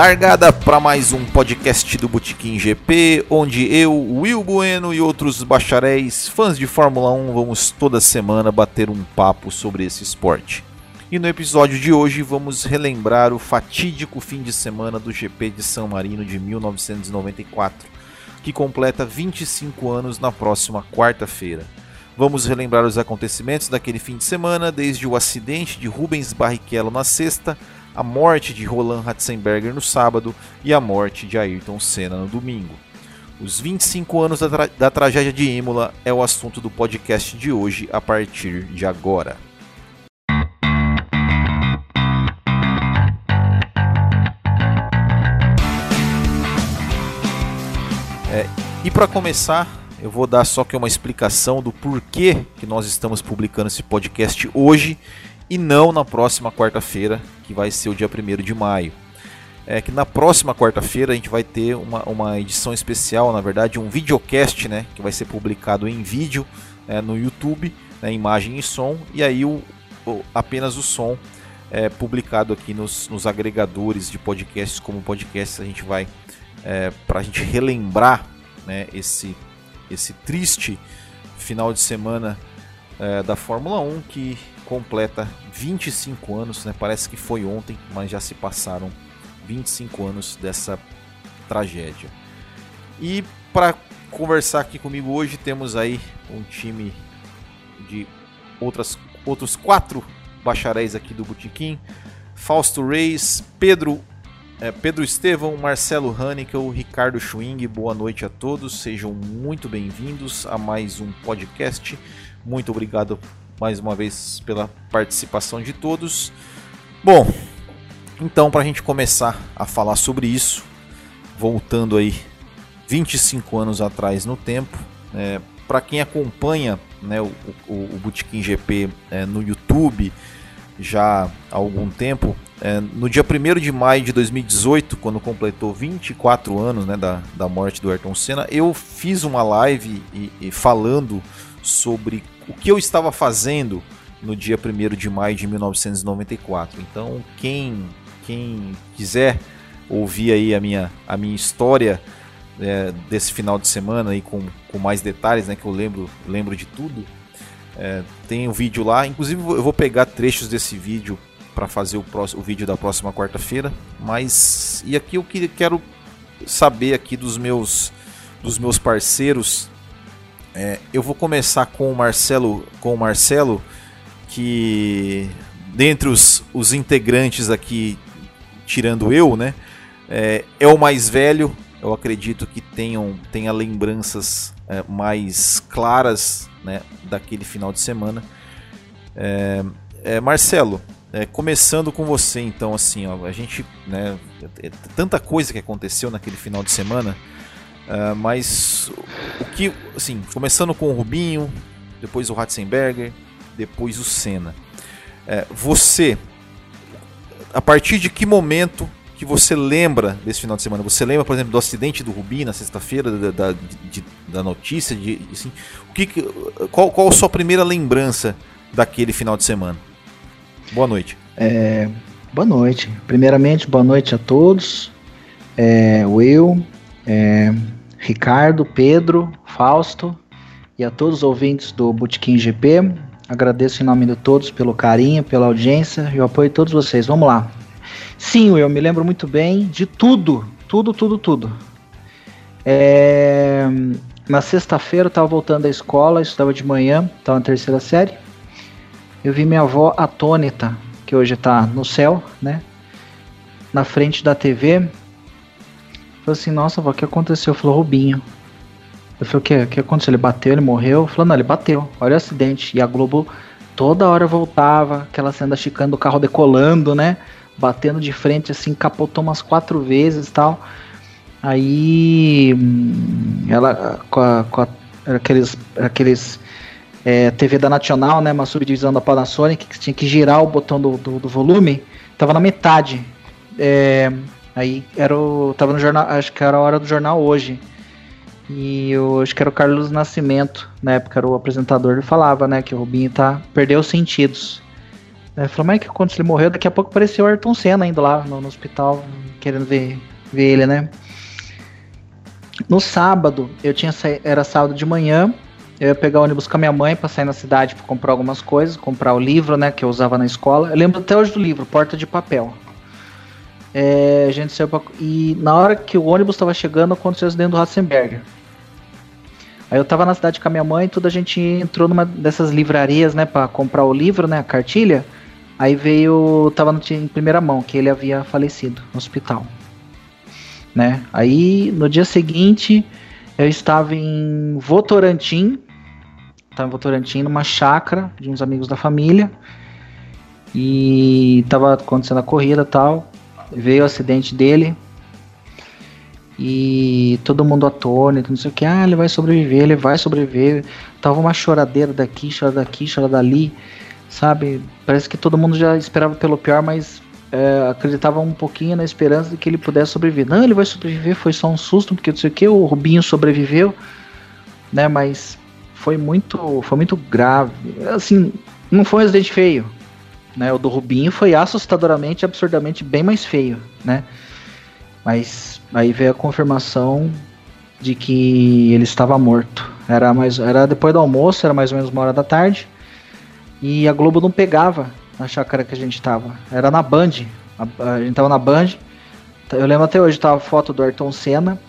Largada para mais um podcast do Botequim GP, onde eu, Will Bueno e outros bacharéis, fãs de Fórmula 1, vamos toda semana bater um papo sobre esse esporte. E no episódio de hoje vamos relembrar o fatídico fim de semana do GP de San Marino de 1994, que completa 25 anos na próxima quarta-feira. Vamos relembrar os acontecimentos daquele fim de semana, desde o acidente de Rubens Barrichello na sexta a morte de Roland Ratzenberger no sábado e a morte de Ayrton Senna no domingo. Os 25 anos da, tra da tragédia de Imola é o assunto do podcast de hoje a partir de agora. É, e para começar, eu vou dar só que uma explicação do porquê que nós estamos publicando esse podcast hoje e não na próxima quarta-feira, que vai ser o dia 1 de maio. É que na próxima quarta-feira a gente vai ter uma, uma edição especial, na verdade, um videocast, né, que vai ser publicado em vídeo é, no YouTube, né, imagem e som, e aí o, o, apenas o som é publicado aqui nos, nos agregadores de podcasts, como podcast a gente vai é, para a gente relembrar né, esse, esse triste final de semana é, da Fórmula 1 que completa 25 anos, né? Parece que foi ontem, mas já se passaram 25 anos dessa tragédia. E para conversar aqui comigo hoje temos aí um time de outras, outros quatro bacharéis aqui do Botequim. Fausto Reis, Pedro é, Pedro Estevão, Marcelo Hannickel, Ricardo Schwing, boa noite a todos, sejam muito bem-vindos a mais um podcast. Muito obrigado mais uma vez pela participação de todos. Bom, então para a gente começar a falar sobre isso, voltando aí 25 anos atrás no tempo, é, para quem acompanha né, o, o, o GP é, no YouTube já há algum tempo, é, no dia 1 de maio de 2018, quando completou 24 anos né, da, da morte do Ayrton Senna, eu fiz uma live e, e falando sobre o que eu estava fazendo no dia 1 de maio de 1994. Então, quem, quem quiser ouvir aí a minha, a minha história é, desse final de semana aí com, com mais detalhes, né, que eu lembro, lembro de tudo, é, tem um vídeo lá. Inclusive, eu vou pegar trechos desse vídeo para fazer o, próximo, o vídeo da próxima quarta-feira. Mas e aqui eu quero saber aqui dos meus dos meus parceiros é, eu vou começar com o Marcelo, com o Marcelo, que dentre os, os integrantes aqui, tirando eu, né, é, é, o mais velho. Eu acredito que tenham tenha lembranças é, mais claras né, daquele final de semana. É, é, Marcelo, é, começando com você, então, assim, ó, a gente, né, tanta coisa que aconteceu naquele final de semana. Uh, mas o que, assim, começando com o Rubinho, depois o Ratzenberger, depois o Senna. Uh, você, a partir de que momento que você lembra desse final de semana? Você lembra, por exemplo, do acidente do Rubinho na sexta-feira, da, da, da, notícia? De, assim, o que, qual, qual a sua primeira lembrança daquele final de semana? Boa noite. É, boa noite. Primeiramente, boa noite a todos. É, Will, é, Ricardo, Pedro, Fausto e a todos os ouvintes do Botequim GP. Agradeço em nome de todos pelo carinho, pela audiência e o apoio de todos vocês. Vamos lá. Sim, eu me lembro muito bem de tudo, tudo, tudo, tudo. É... Na sexta-feira eu estava voltando da escola, estava de manhã, estava na terceira série. Eu vi minha avó atônita, que hoje está no céu, né? Na frente da TV, Falei assim, nossa, avó, o que aconteceu? Falou, Rubinho. Eu falei, o que? O que aconteceu? Ele bateu, ele morreu? Falou, não, ele bateu. Olha o acidente. E a Globo toda hora voltava, aquela cena da chicane do carro decolando, né? Batendo de frente, assim, capotou umas quatro vezes e tal. Aí hum, ela com, a, com a, aqueles, aqueles é, TV da Nacional, né? Uma subdivisão da Panasonic que tinha que girar o botão do, do, do volume. Tava na metade. É, Aí era o. Tava no jornal. Acho que era a hora do jornal hoje. E eu acho que era o Carlos Nascimento, na época era o apresentador, ele falava, né, que o Rubinho tá, perdeu os sentidos. Ele falou, mas que quando ele morreu, daqui a pouco apareceu o Ayrton Senna indo lá no, no hospital, querendo ver, ver ele, né? No sábado, eu tinha sa... era sábado de manhã, eu ia pegar o ônibus com a minha mãe pra sair na cidade pra comprar algumas coisas, comprar o livro, né, que eu usava na escola. Eu lembro até hoje do livro, Porta de Papel. É, a gente saiu pra... E na hora que o ônibus estava chegando, aconteceu o acidente do Ratzenberger. Aí eu tava na cidade com a minha mãe, tudo a gente entrou numa dessas livrarias, né, para comprar o livro, né, a cartilha. Aí veio, tava no, em primeira mão que ele havia falecido no hospital, né? Aí no dia seguinte eu estava em Votorantim, estava em Votorantim numa chácara de uns amigos da família e tava acontecendo a corrida tal. Veio o acidente dele, e todo mundo atônito, não sei o que, ah, ele vai sobreviver, ele vai sobreviver. Tava uma choradeira daqui, chora daqui, chora dali, sabe? Parece que todo mundo já esperava pelo pior, mas é, acreditava um pouquinho na esperança de que ele pudesse sobreviver. Não, ele vai sobreviver, foi só um susto, porque não sei o que, o Rubinho sobreviveu, né? Mas foi muito, foi muito grave. Assim, não foi um acidente feio, né? O do Rubinho foi assustadoramente, absurdamente bem mais feio, né? Mas aí veio a confirmação de que ele estava morto. Era mais era depois do almoço, era mais ou menos uma hora da tarde. E a Globo não pegava na chácara que a gente estava. Era na Band. A, a gente estava na Band. Eu lembro até hoje, tava a foto do Ayrton Senna,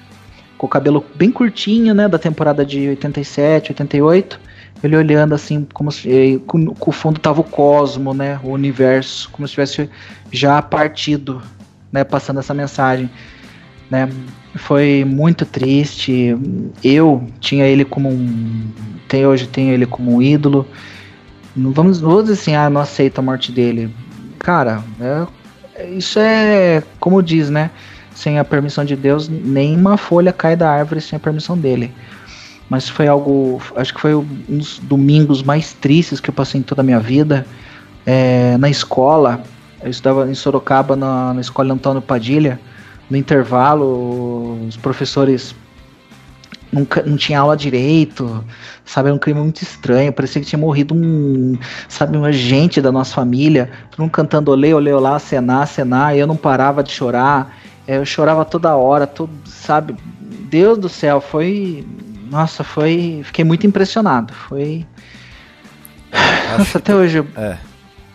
com o cabelo bem curtinho, né, da temporada de 87, 88. Ele olhando assim, como se com, com o fundo tava o cosmo, né, o universo, como se tivesse já partido né, passando essa mensagem, né? Foi muito triste. Eu tinha ele como um, tem hoje tenho ele como um ídolo. Não vamos, vou dizer assim, ah, não aceito a morte dele. Cara, é, isso é como diz, né? Sem a permissão de Deus, nenhuma folha cai da árvore sem a permissão dele. Mas foi algo, acho que foi um dos domingos mais tristes que eu passei em toda a minha vida. É, na escola, eu estudava em Sorocaba, na, na escola Antônio Padilha. No intervalo, os professores não, não tinha aula direito, sabe? Era um crime muito estranho. Parecia que tinha morrido um, sabe, uma gente da nossa família. Todo mundo cantando olê, olê, olá, cenar, cenar. E eu não parava de chorar. É, eu chorava toda hora, todo, sabe? Deus do céu, foi. Nossa, foi. Fiquei muito impressionado. Foi. Acho nossa, até hoje. É.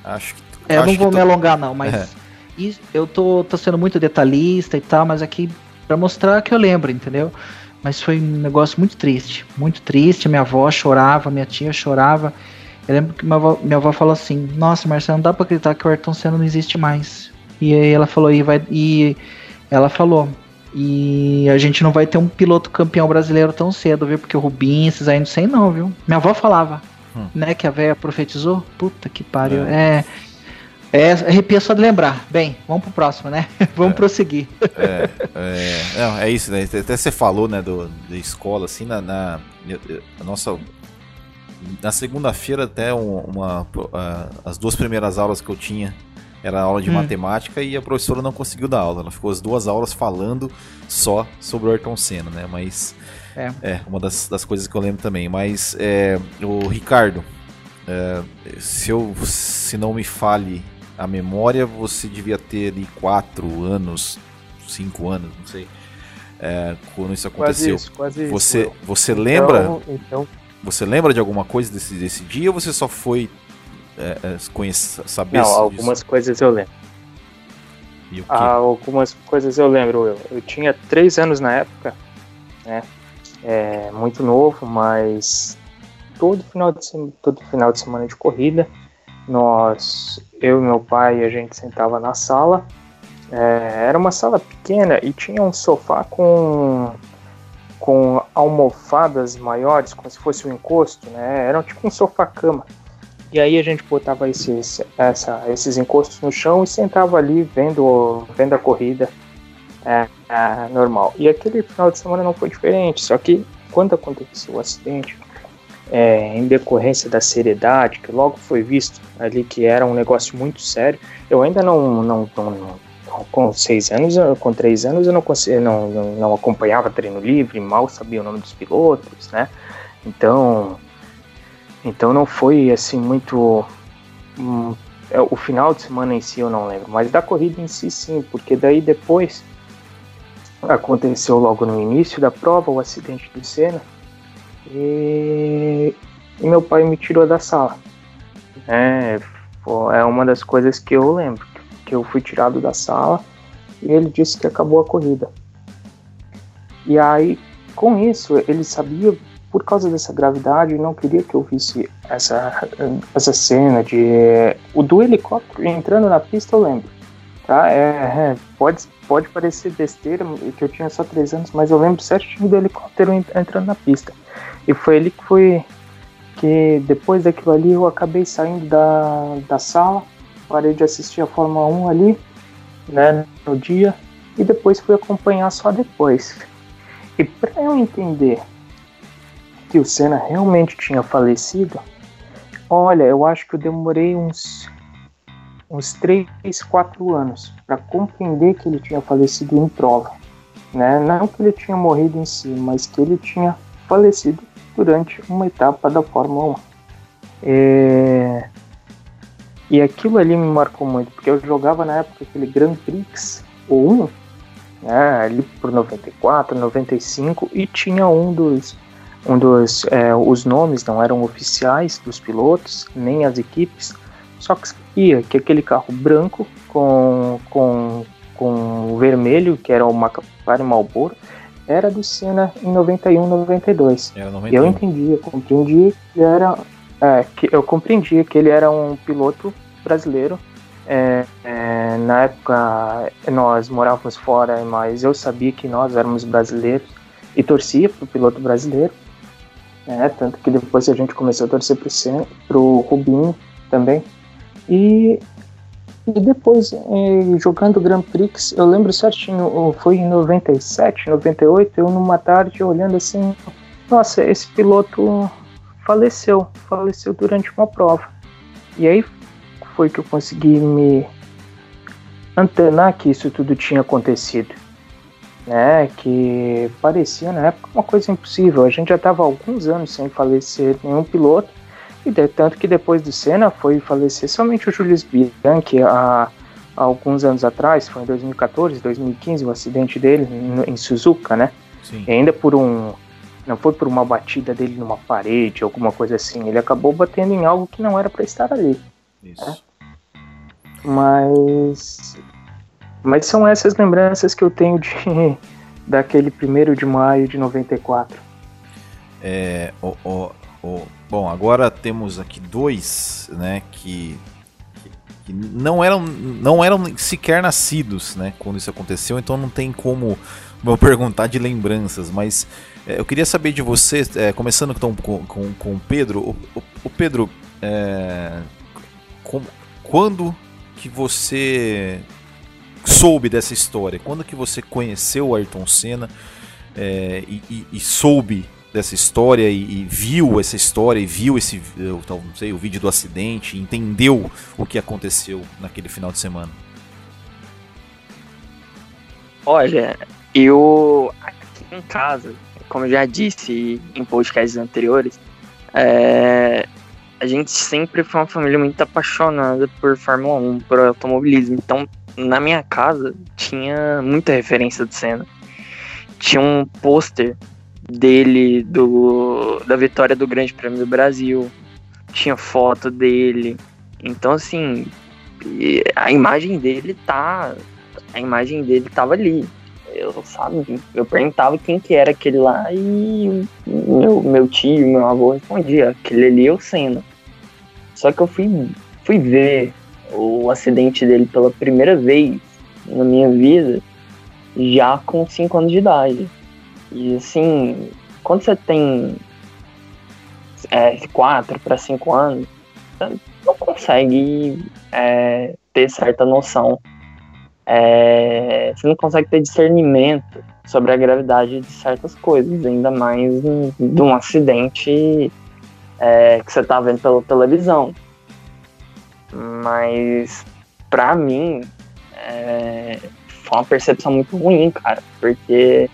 Acho que é, eu não vou tô... me alongar não, mas é. isso, eu tô, tô sendo muito detalhista e tal, mas aqui para mostrar que eu lembro, entendeu? Mas foi um negócio muito triste, muito triste. Minha avó chorava, minha tia chorava. Eu lembro que minha avó, minha avó falou assim: Nossa, Marcelo, não dá pra acreditar que o Ayrton Senna não existe mais. E aí ela falou: E, vai, e ela falou: E a gente não vai ter um piloto campeão brasileiro tão cedo, viu? Porque o Rubinho, esses aí não sei não, viu? Minha avó falava, hum. né? Que a velha profetizou. Puta que pariu. É. é é, arrepia só de lembrar. Bem, vamos pro próximo, né? vamos é, prosseguir. É, é, não, é isso, né? Até você falou, né, do, da escola, assim, na, na a nossa. Na segunda-feira, até uma, uma, as duas primeiras aulas que eu tinha era aula de hum. matemática e a professora não conseguiu dar aula. Ela ficou as duas aulas falando só sobre o Ayrton Senna, né? Mas é, é uma das, das coisas que eu lembro também. Mas é, o Ricardo, é, se eu se não me fale a memória, você devia ter ali 4 anos, 5 anos, não sei, é, quando isso aconteceu. Quase isso, quase você, isso. Você então, lembra? Então... Você lembra de alguma coisa desse, desse dia ou você só foi é, é conhecer, saber Não, algumas disso? coisas eu lembro. Ah, algumas coisas eu lembro. Eu, eu tinha 3 anos na época, né? É, muito novo, mas todo final de, todo final de semana de corrida nós, eu e meu pai, a gente sentava na sala. É, era uma sala pequena e tinha um sofá com com almofadas maiores, como se fosse um encosto, né? Era tipo um sofá-cama. E aí a gente botava esses, essa, esses encostos no chão e sentava ali vendo, vendo a corrida é, é, normal. E aquele final de semana não foi diferente, só que quando aconteceu o acidente, é, em decorrência da seriedade, que logo foi visto ali que era um negócio muito sério. Eu ainda não, não, não, não com seis anos, com três anos eu não, não, não, acompanhava treino livre, mal sabia o nome dos pilotos, né? Então, então não foi assim muito hum, é, o final de semana em si eu não lembro, mas da corrida em si sim, porque daí depois aconteceu logo no início da prova o acidente do Senna e, e meu pai me tirou da sala. É, é uma das coisas que eu lembro, que eu fui tirado da sala e ele disse que acabou a corrida. E aí, com isso, ele sabia por causa dessa gravidade, não queria que eu visse essa, essa cena de. O do helicóptero entrando na pista, eu lembro. Tá? É, é, pode, pode parecer besteira, que eu tinha só três anos, mas eu lembro certinho do helicóptero entrando na pista. E foi ele que foi. Que depois daquilo ali eu acabei saindo da, da sala, parei de assistir a Fórmula 1 ali, né, no dia, e depois fui acompanhar só depois. E para eu entender que o Senna realmente tinha falecido, olha, eu acho que eu demorei uns uns 3, 4 anos para compreender que ele tinha falecido em prova. Né? Não que ele tinha morrido em si, mas que ele tinha falecido durante uma etapa da Fórmula 1. É... E aquilo ali me marcou muito, porque eu jogava na época aquele Grand Prix, o 1, né, ali por 94, 95, e tinha um dos um dos é, os nomes não eram oficiais dos pilotos nem as equipes só que sabia que aquele carro branco com com com vermelho que era o McLaren Marlboro era do Senna em 91 92 era 91. eu entendia compreendia que era é, que eu compreendia que ele era um piloto brasileiro. É, é, na época nós morávamos fora mas eu sabia que nós éramos brasileiros e torcia para o piloto brasileiro né? Tanto que depois a gente começou a torcer pro, Sen, pro Rubinho também. E, e depois, eh, jogando Grand Prix, eu lembro certinho, foi em 97, 98, eu numa tarde olhando assim, nossa, esse piloto faleceu, faleceu durante uma prova. E aí foi que eu consegui me antenar que isso tudo tinha acontecido né, que parecia na época uma coisa impossível. A gente já estava alguns anos sem falecer nenhum piloto, e de, tanto que depois do Senna foi falecer somente o Julius Bianchi há, há alguns anos atrás, foi em 2014, 2015, o acidente dele em, em Suzuka, né? Sim. E ainda por um. Não foi por uma batida dele numa parede, alguma coisa assim. Ele acabou batendo em algo que não era para estar ali. Isso. Né? Mas mas são essas lembranças que eu tenho de daquele primeiro de maio de 94. É, o, o, o, bom, agora temos aqui dois, né, que, que, não eram não eram sequer nascidos, né, quando isso aconteceu, então não tem como eu perguntar de lembranças, mas é, eu queria saber de você, é, começando então com, com, com o Pedro, o, o Pedro, é, com, quando que você soube dessa história? Quando que você conheceu o Ayrton Senna é, e, e, e, soube dessa história e, e, viu essa história e viu esse eu, não sei, o vídeo do acidente, entendeu o que aconteceu naquele final de semana? Olha, eu aqui em casa, como eu já disse em podcasts anteriores, é, a gente sempre foi uma família muito apaixonada por Fórmula 1, por automobilismo. Então, na minha casa tinha muita referência de cena. Tinha um pôster dele do da vitória do Grande Prêmio do Brasil. Tinha foto dele. Então assim, a imagem dele tá a imagem dele tava ali. Eu sabe, eu perguntava quem que era aquele lá e meu, meu tio, meu avô respondia, aquele ali é o Senna. Só que eu fui fui ver o acidente dele pela primeira vez na minha vida já com 5 anos de idade. E assim, quando você tem é, 4 para 5 anos, você não consegue é, ter certa noção. É, você não consegue ter discernimento sobre a gravidade de certas coisas, ainda mais de um acidente é, que você está vendo pela televisão. Mas pra mim é, foi uma percepção muito ruim, cara, porque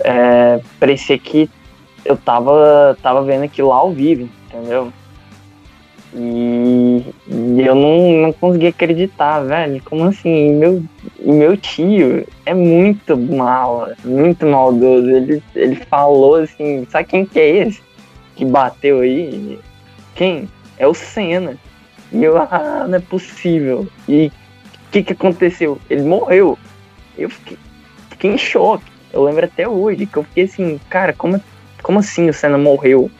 é, parecia que eu tava, tava vendo aquilo lá ao vivo, entendeu? E, e eu não, não consegui acreditar, velho. Como assim? Meu, meu tio é muito mal, muito maldoso. Ele, ele falou assim, sabe quem que é esse? Que bateu aí? Quem? É o Senna. E eu, ah, não é possível. E o que, que aconteceu? Ele morreu. Eu fiquei, fiquei em choque. Eu lembro até hoje que eu fiquei assim, cara, como, como assim o Senna morreu?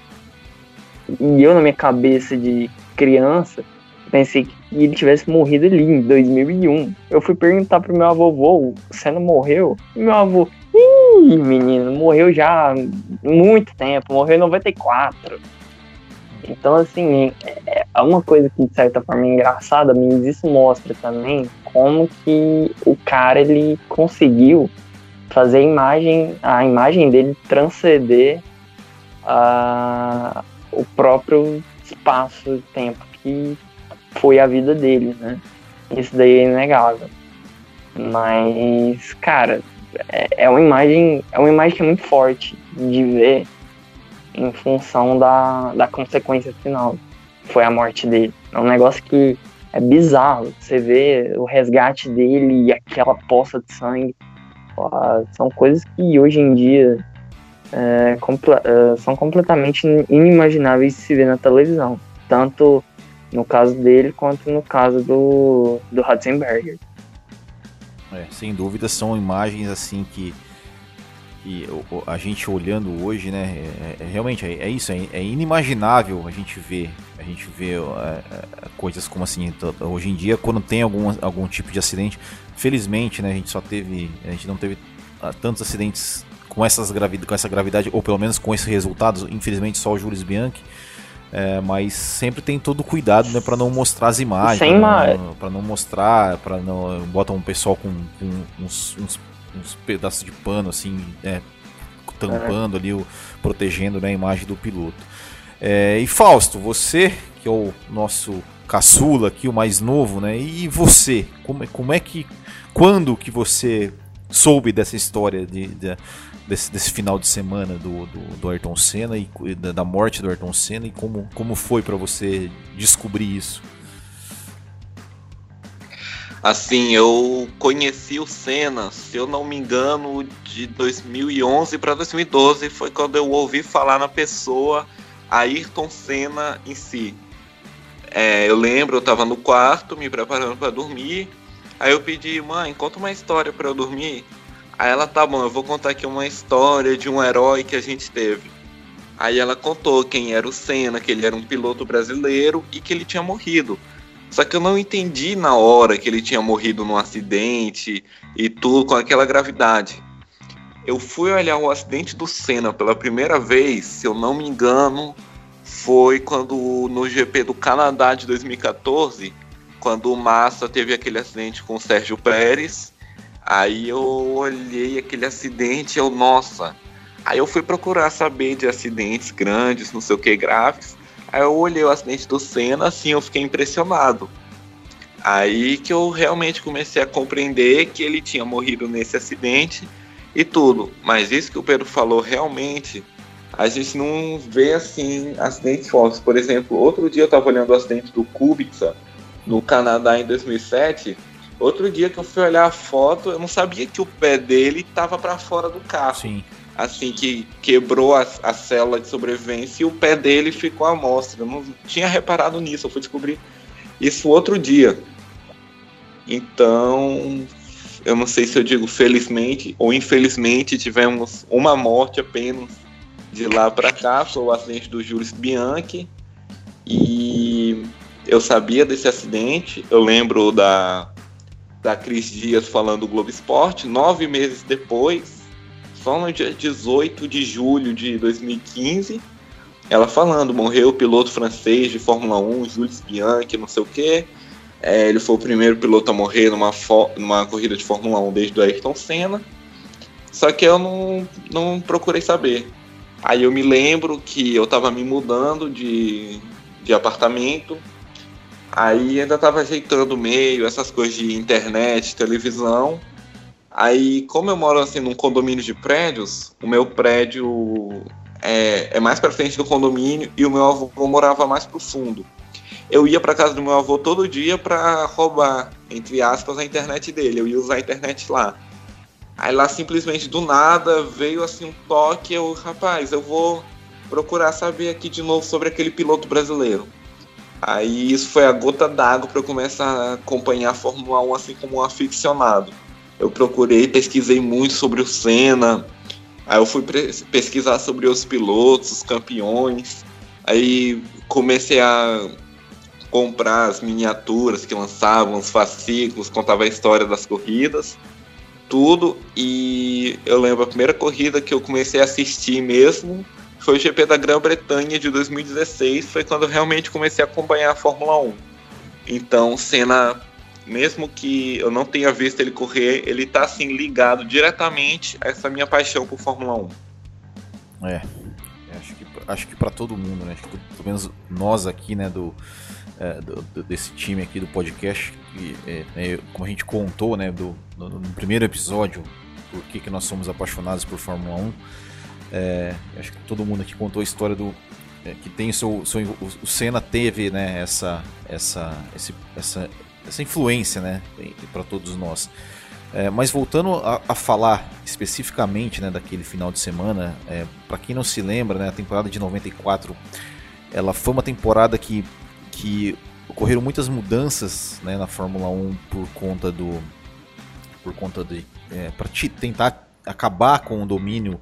E eu, na minha cabeça de criança, pensei que ele tivesse morrido ali em 2001. Eu fui perguntar pro meu avô, o Senna morreu? E meu avô, ih, menino, morreu já muito tempo, morreu em 94. Então, assim, é uma coisa que de certa forma é engraçada, mas isso mostra também como que o cara ele conseguiu fazer a imagem, a imagem dele transcender a, o próprio espaço tempo que foi a vida dele, né? Isso daí é inegável. Mas, cara, é, é uma imagem, é uma imagem que é muito forte de ver em função da, da consequência final. Foi a morte dele. É um negócio que é bizarro. Você vê o resgate dele e aquela poça de sangue. São coisas que hoje em dia é, é, são completamente inimagináveis de se ver na televisão. Tanto no caso dele quanto no caso do, do Hudson É, sem dúvida são imagens assim que que a gente olhando hoje, né, é, é realmente é, é isso, é, é, inimaginável a gente ver, a gente é, é, coisas como assim, hoje em dia quando tem algum, algum tipo de acidente, felizmente, né, a gente só teve, a gente não teve ah, tantos acidentes com, essas gravid com essa gravidade, ou pelo menos com esses resultados, infelizmente só o Jules Bianchi, é, mas sempre tem todo cuidado né, para não mostrar as imagens, para não, não mostrar, para não botam um pessoal com, com uns, uns uns pedaços de pano assim, é, tampando ali, o, protegendo né, a imagem do piloto. É, e Fausto, você que é o nosso caçula aqui, o mais novo, né? E você, como, como é que, quando que você soube dessa história de, de desse, desse, final de semana do, do, do Ayrton Senna e da, da, morte do Ayrton Senna e como, como foi para você descobrir isso? Assim, eu conheci o Senna, se eu não me engano, de 2011 para 2012 foi quando eu ouvi falar na pessoa Ayrton Senna em si. É, eu lembro, eu estava no quarto me preparando para dormir. Aí eu pedi, mãe, conta uma história para eu dormir. Aí ela, tá bom, eu vou contar aqui uma história de um herói que a gente teve. Aí ela contou quem era o Senna, que ele era um piloto brasileiro e que ele tinha morrido. Só que eu não entendi na hora que ele tinha morrido num acidente e tudo com aquela gravidade. Eu fui olhar o acidente do Senna pela primeira vez, se eu não me engano, foi quando no GP do Canadá de 2014, quando o Massa teve aquele acidente com o Sérgio Pérez. Aí eu olhei aquele acidente e eu, nossa. Aí eu fui procurar saber de acidentes grandes, não sei o que, graves. Aí eu olhei o acidente do Senna, assim, eu fiquei impressionado. Aí que eu realmente comecei a compreender que ele tinha morrido nesse acidente e tudo. Mas isso que o Pedro falou realmente, a gente não vê assim acidentes fortes. Por exemplo, outro dia eu estava olhando o acidente do Kubica no Canadá em 2007. Outro dia que eu fui olhar a foto, eu não sabia que o pé dele estava para fora do carro. Sim assim, que quebrou a, a célula de sobrevivência e o pé dele ficou à mostra. Eu não tinha reparado nisso, eu fui descobrir isso outro dia. Então, eu não sei se eu digo felizmente ou infelizmente, tivemos uma morte apenas de lá para cá, foi o acidente do Jules Bianchi. E eu sabia desse acidente, eu lembro da, da Cris Dias falando do Globo Esporte, nove meses depois, só no dia 18 de julho de 2015, ela falando, morreu o piloto francês de Fórmula 1, Jules Bianchi, não sei o quê. É, ele foi o primeiro piloto a morrer numa, numa corrida de Fórmula 1 desde o Ayrton Senna. Só que eu não, não procurei saber. Aí eu me lembro que eu estava me mudando de, de apartamento. Aí ainda estava ajeitando o meio, essas coisas de internet, televisão. Aí, como eu moro assim num condomínio de prédios, o meu prédio é, é mais para frente do condomínio e o meu avô morava mais pro fundo. eu ia para casa do meu avô todo dia para roubar, entre aspas, a internet dele. Eu ia usar a internet lá. Aí lá simplesmente do nada veio assim um toque, eu, rapaz, eu vou procurar saber aqui de novo sobre aquele piloto brasileiro. Aí isso foi a gota d'água para eu começar a acompanhar a Fórmula 1 assim como um aficionado. Eu procurei, pesquisei muito sobre o Senna, aí eu fui pesquisar sobre os pilotos, os campeões, aí comecei a comprar as miniaturas que lançavam, os fascículos, contava a história das corridas, tudo. E eu lembro a primeira corrida que eu comecei a assistir mesmo foi o GP da Grã-Bretanha de 2016, foi quando eu realmente comecei a acompanhar a Fórmula 1. Então, Senna, mesmo que eu não tenha visto ele correr, ele está assim ligado diretamente a essa minha paixão por Fórmula 1. É, acho que acho que para todo mundo, né? Acho que pelo menos nós aqui, né, do é, do, desse time aqui do podcast, é, é, como a gente contou né, do, no, primeiro episódio, por que, que nós somos apaixonados por Fórmula 1. É, acho que todo mundo aqui contou a história do. É, que tem seu, seu, o Senna teve né, essa, essa, esse, essa, essa influência né, para todos nós. É, mas voltando a, a, falar especificamente né, daquele final de semana, é, para quem não se lembra, né, a temporada de 94 ela foi uma temporada que que ocorreram muitas mudanças né, na Fórmula 1 por conta do por conta de é, para tentar acabar com o domínio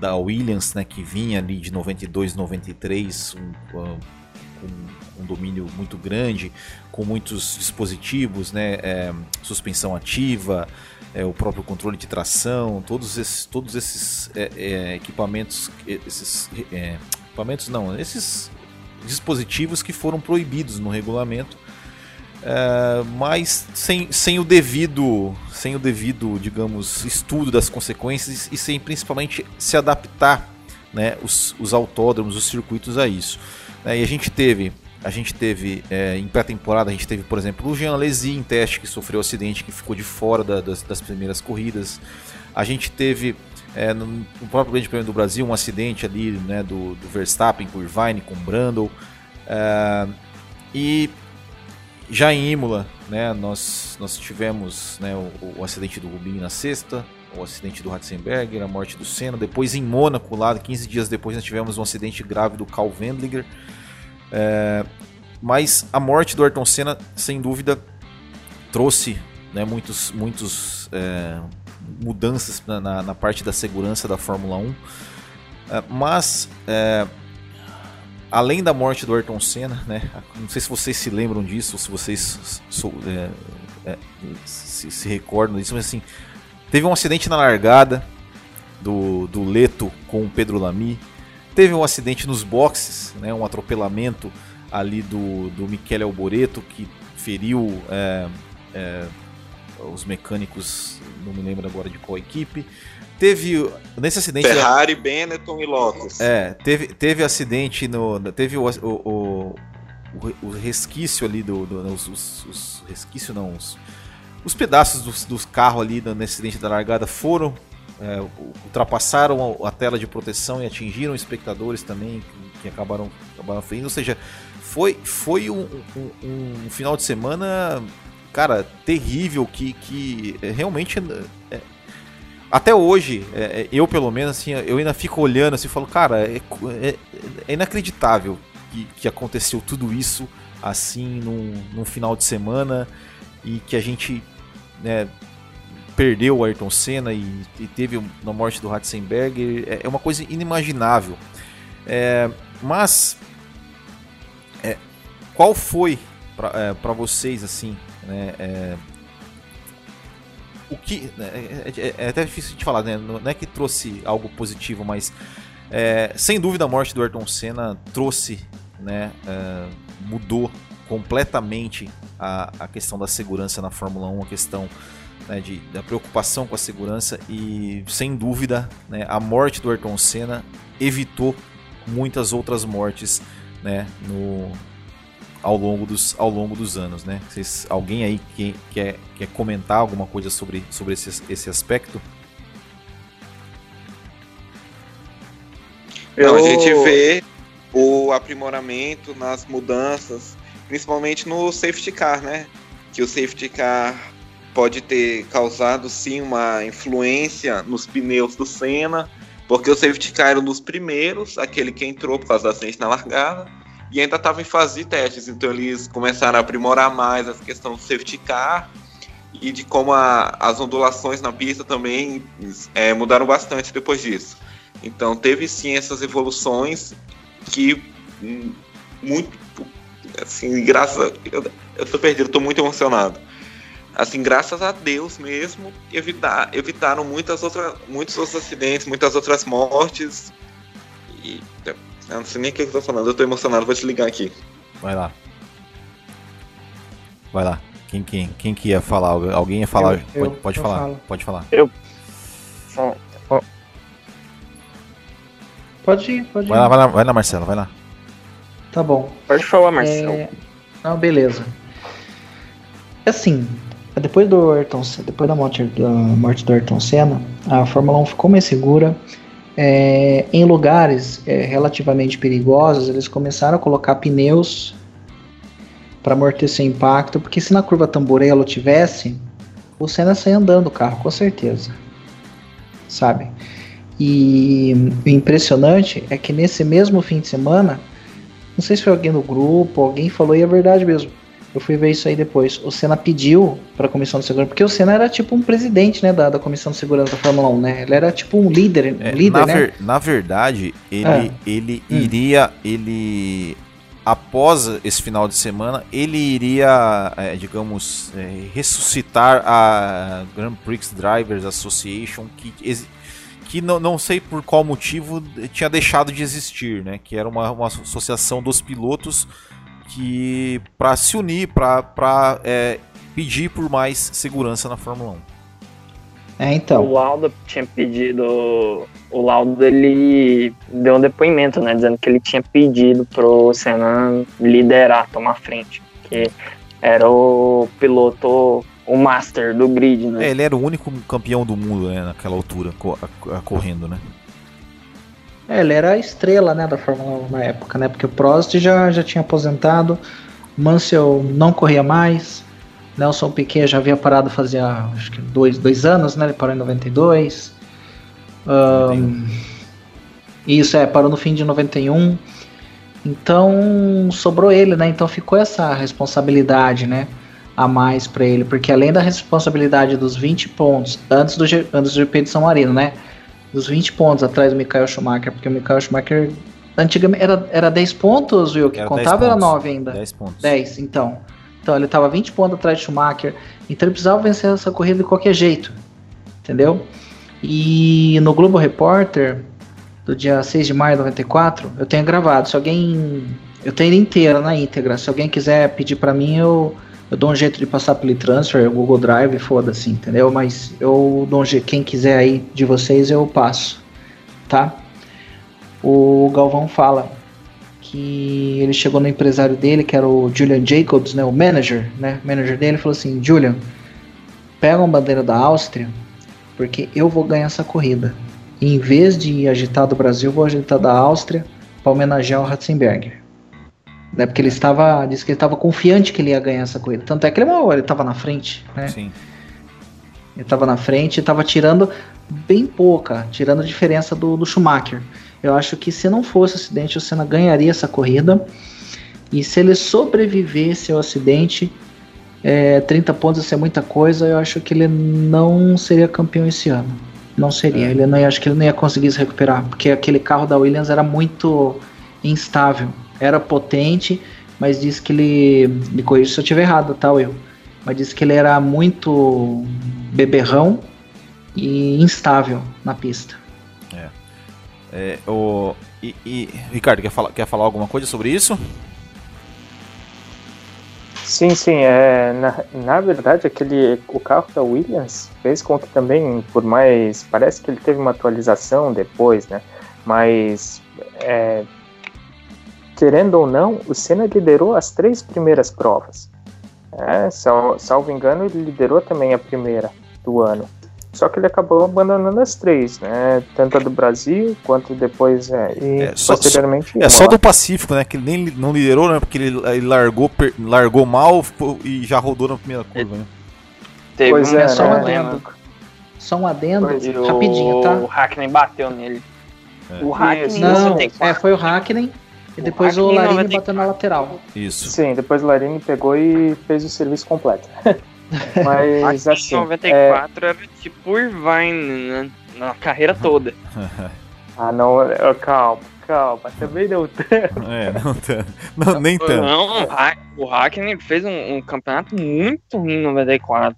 da Williams, né, que vinha ali de 92, 93, um, um, um domínio muito grande, com muitos dispositivos, né, é, suspensão ativa, é, o próprio controle de tração, todos esses, todos esses é, é equipamentos, esses é, equipamentos não, esses dispositivos que foram proibidos no regulamento, é, mas sem, sem o devido, sem o devido, digamos, estudo das consequências e sem principalmente se adaptar, né, os, os autódromos, os circuitos a isso. E a gente teve a gente teve é, em pré-temporada, a gente teve, por exemplo, o Jean Alesi em teste que sofreu um acidente que ficou de fora da, das, das, primeiras corridas. A gente teve é, no, próprio Grande Prêmio do Brasil, um acidente ali né, do, do Verstappen com Irvine, com Brandon. É, e já em Imola, né, nós, nós tivemos né, o, o, acidente do Rubinho na sexta, o acidente do Ratzenberger, a morte do Senna. Depois em Mônaco, lá 15 dias depois, nós tivemos um acidente grave do Carl Wendlinger. É, mas a morte do Ayrton Senna, sem dúvida, trouxe né, muitos, muitos é, mudanças na, na, parte da segurança da Fórmula 1. É, mas, é, além da morte do Ayrton Senna, né, não sei se vocês se lembram disso, se vocês é, é, se, se, recordam disso, mas assim, teve um acidente na largada do, do Leto com o Pedro Lamy. Teve um acidente nos boxes, né, um atropelamento ali do, do Michele Alboreto que feriu é, é, os mecânicos, não me lembro agora de qual equipe. Teve nesse acidente Ferrari, Benetton e Lotus. É, teve teve acidente no teve o, o, o, o resquício ali do, do os, os, os resquício não os, os pedaços dos, dos carros ali nesse acidente da largada foram é, ultrapassaram a, tela de proteção e atingiram espectadores também que, que acabaram acabaram ferindo, ou seja, foi foi um, um, um final de semana cara, terrível que, que é, realmente. É, é, até hoje, é, é, eu pelo menos, assim, eu ainda fico olhando assim e falo, cara, é, é inacreditável que, que, aconteceu tudo isso assim num, num, final de semana e que a gente né, perdeu o Ayrton Senna e, e teve a morte do Ratzenberger. É, uma coisa inimaginável. mas qual foi para vocês assim né? É, o que né, é, é, é, até difícil de falar, né? Não é que trouxe algo positivo, mas é, sem dúvida a morte do Ayrton Senna trouxe, né? É, mudou completamente a, a questão da segurança na Fórmula 1, a questão né, de, da preocupação com a segurança e sem dúvida né, a morte do Ayrton Senna evitou muitas outras mortes né, no, ao longo dos, ao longo dos anos, né? Vocês, alguém aí que quer, quer comentar alguma coisa sobre, sobre esse, esse aspecto? Não, a gente vê o aprimoramento nas mudanças principalmente no safety car, né? Que o safety car pode ter causado sim uma influência nos pneus do Senna, porque o safety car era um dos primeiros, aquele que entrou por causa da acidente na largada, e ainda estava em fase de testes, então eles começaram a aprimorar mais essa questão do safety car e de como a, as ondulações na pista também é, mudaram bastante depois disso. Então teve sim essas evoluções que hum, muito assim, graças eu, eu tô perdido, tô muito emocionado assim, graças a Deus mesmo, evitar, evitaram muitas outras, muitos outros acidentes, muitas outras mortes. E eu não sei nem o que eu tô falando, eu tô emocionado, vou te ligar aqui. Vai lá. Vai lá. Quem, quem, quem que ia falar? Alguém ia falar? Eu, pode, eu, pode eu falar. falo. Pode falar. Eu. Pode ir, pode ir. Vai lá, vai lá, vai lá, Marcelo, vai lá. Tá bom. Pode falar, Marcelo. É... Não, beleza. Assim, depois do Ayrton, depois da morte, da morte do Ayrton Senna, a Fórmula 1 ficou mais segura. É, em lugares é, relativamente perigosos, eles começaram a colocar pneus para amortecer impacto, porque se na curva Tamborello tivesse, o Senna saia andando o carro, com certeza. Sabe? E o impressionante é que nesse mesmo fim de semana, não sei se foi alguém no grupo, alguém falou, e é verdade mesmo. Eu fui ver isso aí depois. O Senna pediu para a comissão de segurança, porque o Senna era tipo um presidente, né, da, da comissão de segurança da Fórmula 1, né? Ele era tipo um líder, É, líder, na, né? ver- na verdade, ele, É. ele Hum. iria. Ele. Após esse final de semana, ele iria, é, digamos, é, ressuscitar a Grand Prix Drivers Association, que, que não, não sei por qual motivo tinha deixado de existir, né? Que era uma, uma associação dos pilotos que para se unir, para pedir por mais segurança na Fórmula 1. É, O então. Lauda tinha pedido. O Lauda ele deu um depoimento, né? Dizendo que ele tinha pedido pro Senna liderar, tomar frente. Que era o piloto, o master do grid, né? É, ele era o único campeão do mundo né, naquela altura, co- a- a- correndo, né? É, ele era a estrela, né, da Fórmula 1 na época, né? Porque o Prost já, já tinha aposentado, Mansell não corria mais, Nelson Piquet já havia parado fazia acho que dois, dois anos, né? Ele parou em 92. Ahn, isso, é, parou no fim de 91. Então sobrou ele, né? Então ficou essa responsabilidade, né? A mais pra ele, porque além da responsabilidade dos 20 pontos antes do, antes do GP de São Marino, né? Dos 20 pontos atrás do Michael Schumacher, porque o Michael Schumacher antigamente era, era 10 pontos, viu? Que Era 10 contava era pontos. 9 ainda. 10 pontos. 10, então. Então ele tava 20 pontos atrás de Schumacher. Então ele precisava vencer essa corrida de qualquer jeito. Entendeu? E no Globo Repórter, do dia 6 de maio de 94, eu tenho gravado. Se alguém. Eu tenho ele inteira na íntegra. Se alguém quiser pedir pra mim, eu, eu dou um jeito de passar pelo transfer, Google Drive, foda-se, entendeu? Mas eu dou um jeito. Quem quiser aí de vocês, eu passo. Tá? O Galvão fala que ele chegou no empresário dele, que era o Julian Jacobs, né, o manager, né, manager dele, falou assim, Julian, pega uma bandeira da Áustria, porque eu vou ganhar essa corrida. E em vez de agitar do Brasil, vou agitar da Áustria para homenagear o Ratzenberger. Né, porque ele estava, disse que ele estava confiante que ele ia ganhar essa corrida. Tanto é que ele, ele estava na frente, né? Sim. Ele estava na frente e estava tirando bem pouca, tirando a diferença do, do Schumacher. Eu acho que se não fosse o acidente, o Senna ganharia essa corrida. E se ele sobrevivesse ao acidente, é, 30 pontos ia ser muita coisa. Eu acho que ele não seria campeão esse ano. Não seria. É. Ele não, acho que ele não ia conseguir se recuperar. Porque aquele carro da Williams era muito instável. Era potente, mas disse que ele. Me corrija se eu estiver errado, tá, Will? Mas disse que ele era muito beberrão e instável na pista. É, o, e, e- Ricardo, quer falar, quer falar alguma coisa sobre isso? Sim, sim. É, na, na verdade, aquele, o carro da Williams fez com que também, por mais. Parece que ele teve uma atualização depois, né? Mas, é, querendo ou não, o Senna liderou as três primeiras provas. É, sal, salvo engano, ele liderou também a primeira do ano. Só que ele acabou abandonando as três, né? Tanto a do Brasil quanto depois é, e é, só, posteriormente. É só do Pacífico, né? Que ele nem não liderou, né? Porque ele, ele largou, per, largou mal e já rodou na primeira curva, né? Teve pois um, é, só um né? adendo. Só um adendo, rapidinho, tá? O Hackney bateu nele. É. O Hackney não, é, foi o Hackney e depois o, o Larini bateu na lateral. Isso. Sim, depois o Larini pegou e fez o serviço completo. Mas assim. 94 é... era tipo Irvine né? na carreira toda. ah, não, calma, calma, também não tanto. É, não tanto. Não, nem tanto. Não, o Hackney fez um, um, campeonato muito ruim em 94.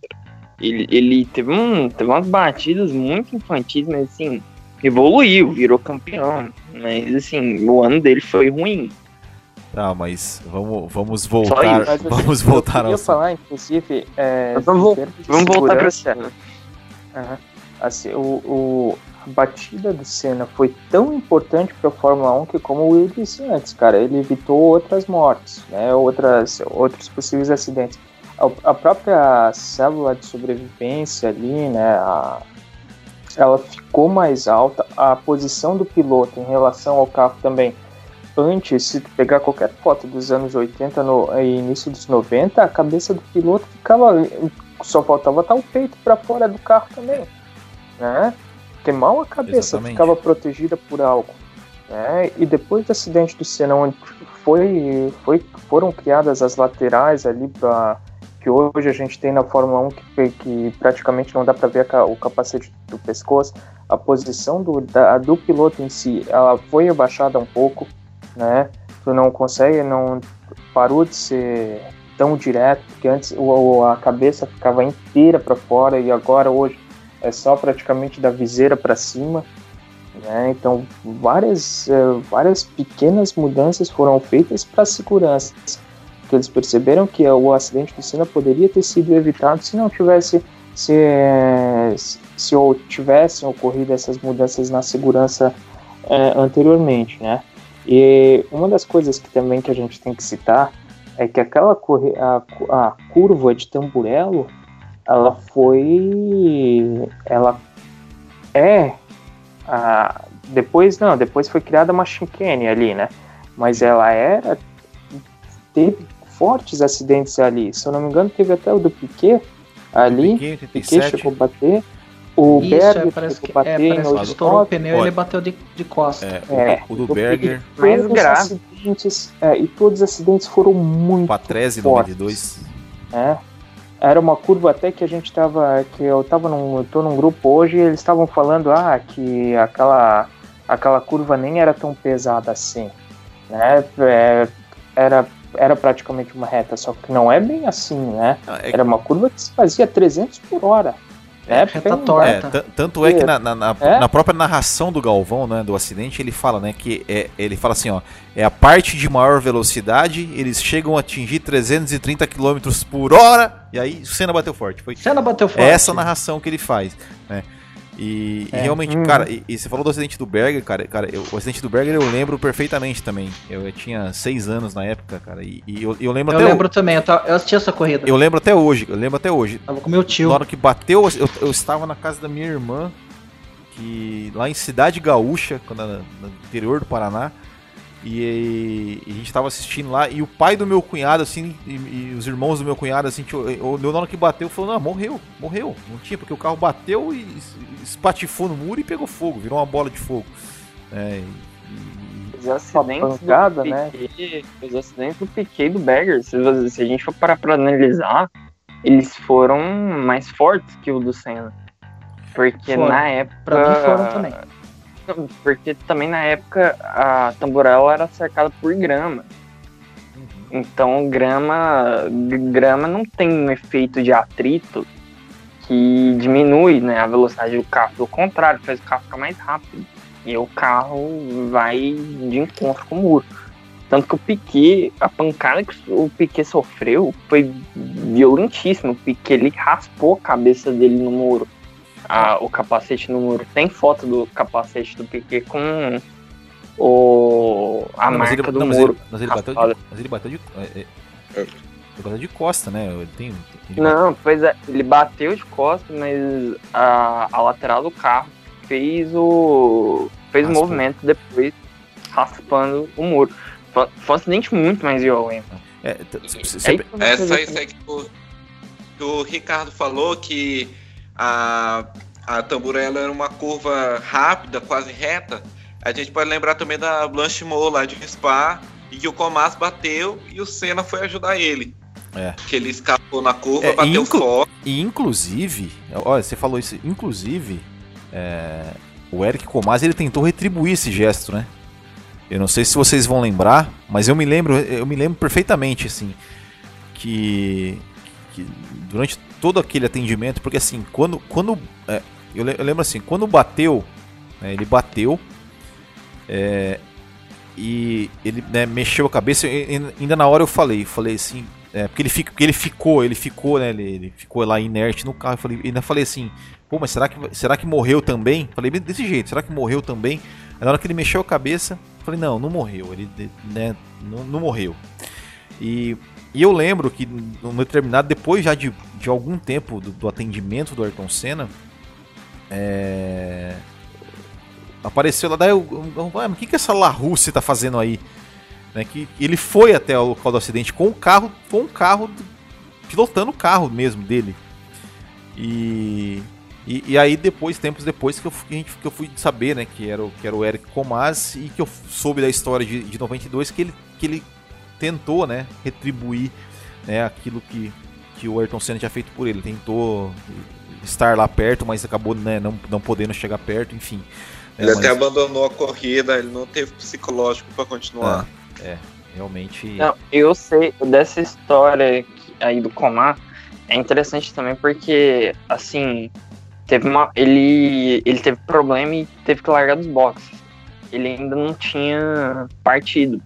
Ele, ele teve, um, teve umas batidas muito infantis, mas assim, evoluiu, virou campeão. Mas assim, o ano dele foi ruim. Tá, mas vamos, vamos voltar. Mas, vamos voltar eu ao. falar, inclusive. É, vamos, vamos voltar pra cena. Uhum. Assim, o, o, a batida do Senna foi tão importante para a Fórmula 1 que, como o Will disse antes, cara, ele evitou outras mortes, né, outras, outros possíveis acidentes. A, a própria célula de sobrevivência ali, né, a, ela ficou mais alta, a posição do piloto em relação ao carro também antes, se pegar qualquer foto dos anos 80 no e início dos 90, a cabeça do piloto ficava. Só faltava estar o peito para fora do carro também. Né? Porque mal a cabeça Exatamente. ficava protegida por algo. Né? E depois do acidente do Senna, onde foi, foi, foram criadas as laterais ali para que hoje a gente tem na Fórmula 1 que, que praticamente não dá para ver o capacete do pescoço, a posição do, da, do piloto em si, ela foi abaixada um pouco, né? Tu não consegue, não parou de ser tão direto, porque antes o, a cabeça ficava inteira para fora e agora hoje é só praticamente da viseira para cima. Né? Então, várias, uh, várias pequenas mudanças foram feitas para a segurança. Porque eles perceberam que o acidente do Senna poderia ter sido evitado se não tivesse se, se tivessem ocorrido essas mudanças na segurança uh, anteriormente, né? E uma das coisas que também que a gente tem que citar é que aquela a, a curva de Tamburello, ela foi, ela é a, depois não, depois foi criada uma chicane ali, né? Mas ela era teve fortes acidentes ali. Se eu não me engano, teve até o do Piquet ali. Piquet, Piquet chegou a bater. O Isso, Berger é, parece que, bater é, parece que estourou o pneu e ele bateu de, de costa. É, é, o, do Berger. Mais grave. Acidentes, é, e todos os acidentes foram muito Patrese, fortes. 92. É. Era uma curva até que a gente tava. Que eu tava num. Eu tô num grupo hoje e eles estavam falando ah, que aquela, aquela curva nem era tão pesada assim. Né? É, era era praticamente uma reta, só que não é bem assim, né? É... Era uma curva que se fazia 300 por hora. É, reta torta. É, tanto é que na, na, na, é? na, própria narração do Galvão, né, do acidente, ele fala, né, que é, ele fala assim, ó, é a parte de maior velocidade, eles chegam a atingir 330 km por hora, e aí o Senna bateu forte. Foi Senna bateu forte. É essa narração que ele faz, né? E, é. e realmente, hum. cara, e, e, você falou do acidente do Berger, cara, cara eu, o acidente do Berger eu lembro perfeitamente também. Eu, eu tinha seis anos na época, cara, e, e eu, eu lembro eu até. Eu lembro o... também, eu, tava, eu assisti essa corrida. Eu lembro até hoje, eu lembro até hoje. Tava com meu tio. Na hora que bateu, eu, eu estava na casa da minha irmã, que lá em Cidade Gaúcha, quando, no interior do Paraná. E, e, a gente tava assistindo lá, e o pai do meu cunhado, assim, e, e os irmãos do meu cunhado, assim, o meu que bateu falou, não, morreu, morreu. Não tinha, porque o carro bateu e espatifou no muro e pegou fogo, virou uma bola de fogo. É, e, os acidentes pancada, do né? Piquet, né? os acidentes do Piquet e do Berger, se, se a gente for parar pra analisar, eles foram mais fortes que o do Senna. Porque foram. na época. Pra mim foram também porque também na época a Tamborel era cercada por grama. Uhum. Então grama, grama não tem um efeito de atrito que diminui né, a velocidade do carro. Pelo contrário, faz o carro ficar mais rápido. E o carro vai de encontro com o muro. Tanto que o Piquet, a pancada que o Piquet sofreu foi violentíssima. O Piquet ele raspou a cabeça dele no muro a, o capacete no muro. Tem foto do capacete do Piquet com o, a não, marca ele, do não, muro. Mas ele, mas ele, bateu de, mas ele bateu de. É, é, Jogada de costa, né? Ele tem, ele não, pois é, ele bateu de costa, mas a, a lateral do carro fez o. fez o movimento depois, raspando o muro. Foi, foi um acidente muito mais violento. É, sempre... Essa aí, que, o, que o Ricardo falou que a, a tamburela era uma curva rápida, quase reta. A gente pode lembrar também da Blanche Mo lá de Spa, e que o Comas bateu e o Senna foi ajudar ele. É. Que ele escapou na curva, é, bateu inclu forte. E inclusive, olha, você falou isso, inclusive, é, o Eric Comas ele tentou retribuir esse gesto, né? Eu não sei se vocês vão lembrar, mas eu me lembro, eu me lembro perfeitamente, assim, que, que durante todo aquele atendimento, porque assim, quando, quando é, eu, lembro assim, quando bateu, né, ele bateu, é, e ele né, mexeu a cabeça, e, ainda na hora eu falei, falei assim, é, porque ele, fica, ele ficou, ele ficou, né, ele, ele ficou lá inerte no carro, eu falei, ainda falei assim, pô, mas será que, será que morreu também? Falei desse jeito, será que morreu também? Aí na hora que ele mexeu a cabeça, Falei, não, não morreu. Ele né, não, não morreu. E, e eu lembro que, no determinado, depois já de, de algum tempo do, do atendimento do Ayrton Senna, é, apareceu lá, daí eu, eu, o que, que essa La Rússia tá fazendo aí? Né, que ele foi até o local do acidente com o carro, com o carro pilotando o carro mesmo dele. E e, e, aí depois, tempos depois, que eu, que eu fui saber, né, que era, o, que era o Eric Comas e que eu soube da história de, de 92 que ele, que ele tentou, né, retribuir né, aquilo que, que o Ayrton Senna tinha feito por ele. Tentou estar lá perto, mas acabou né, não, não podendo chegar perto, enfim. É, ele é, até abandonou a corrida, ele não teve psicológico para continuar. É, é, realmente. Não, eu sei dessa história aí do Comar, é interessante também porque, assim, teve uma, ele, ele teve problema e teve que largar dos boxes. Ele ainda não tinha partido.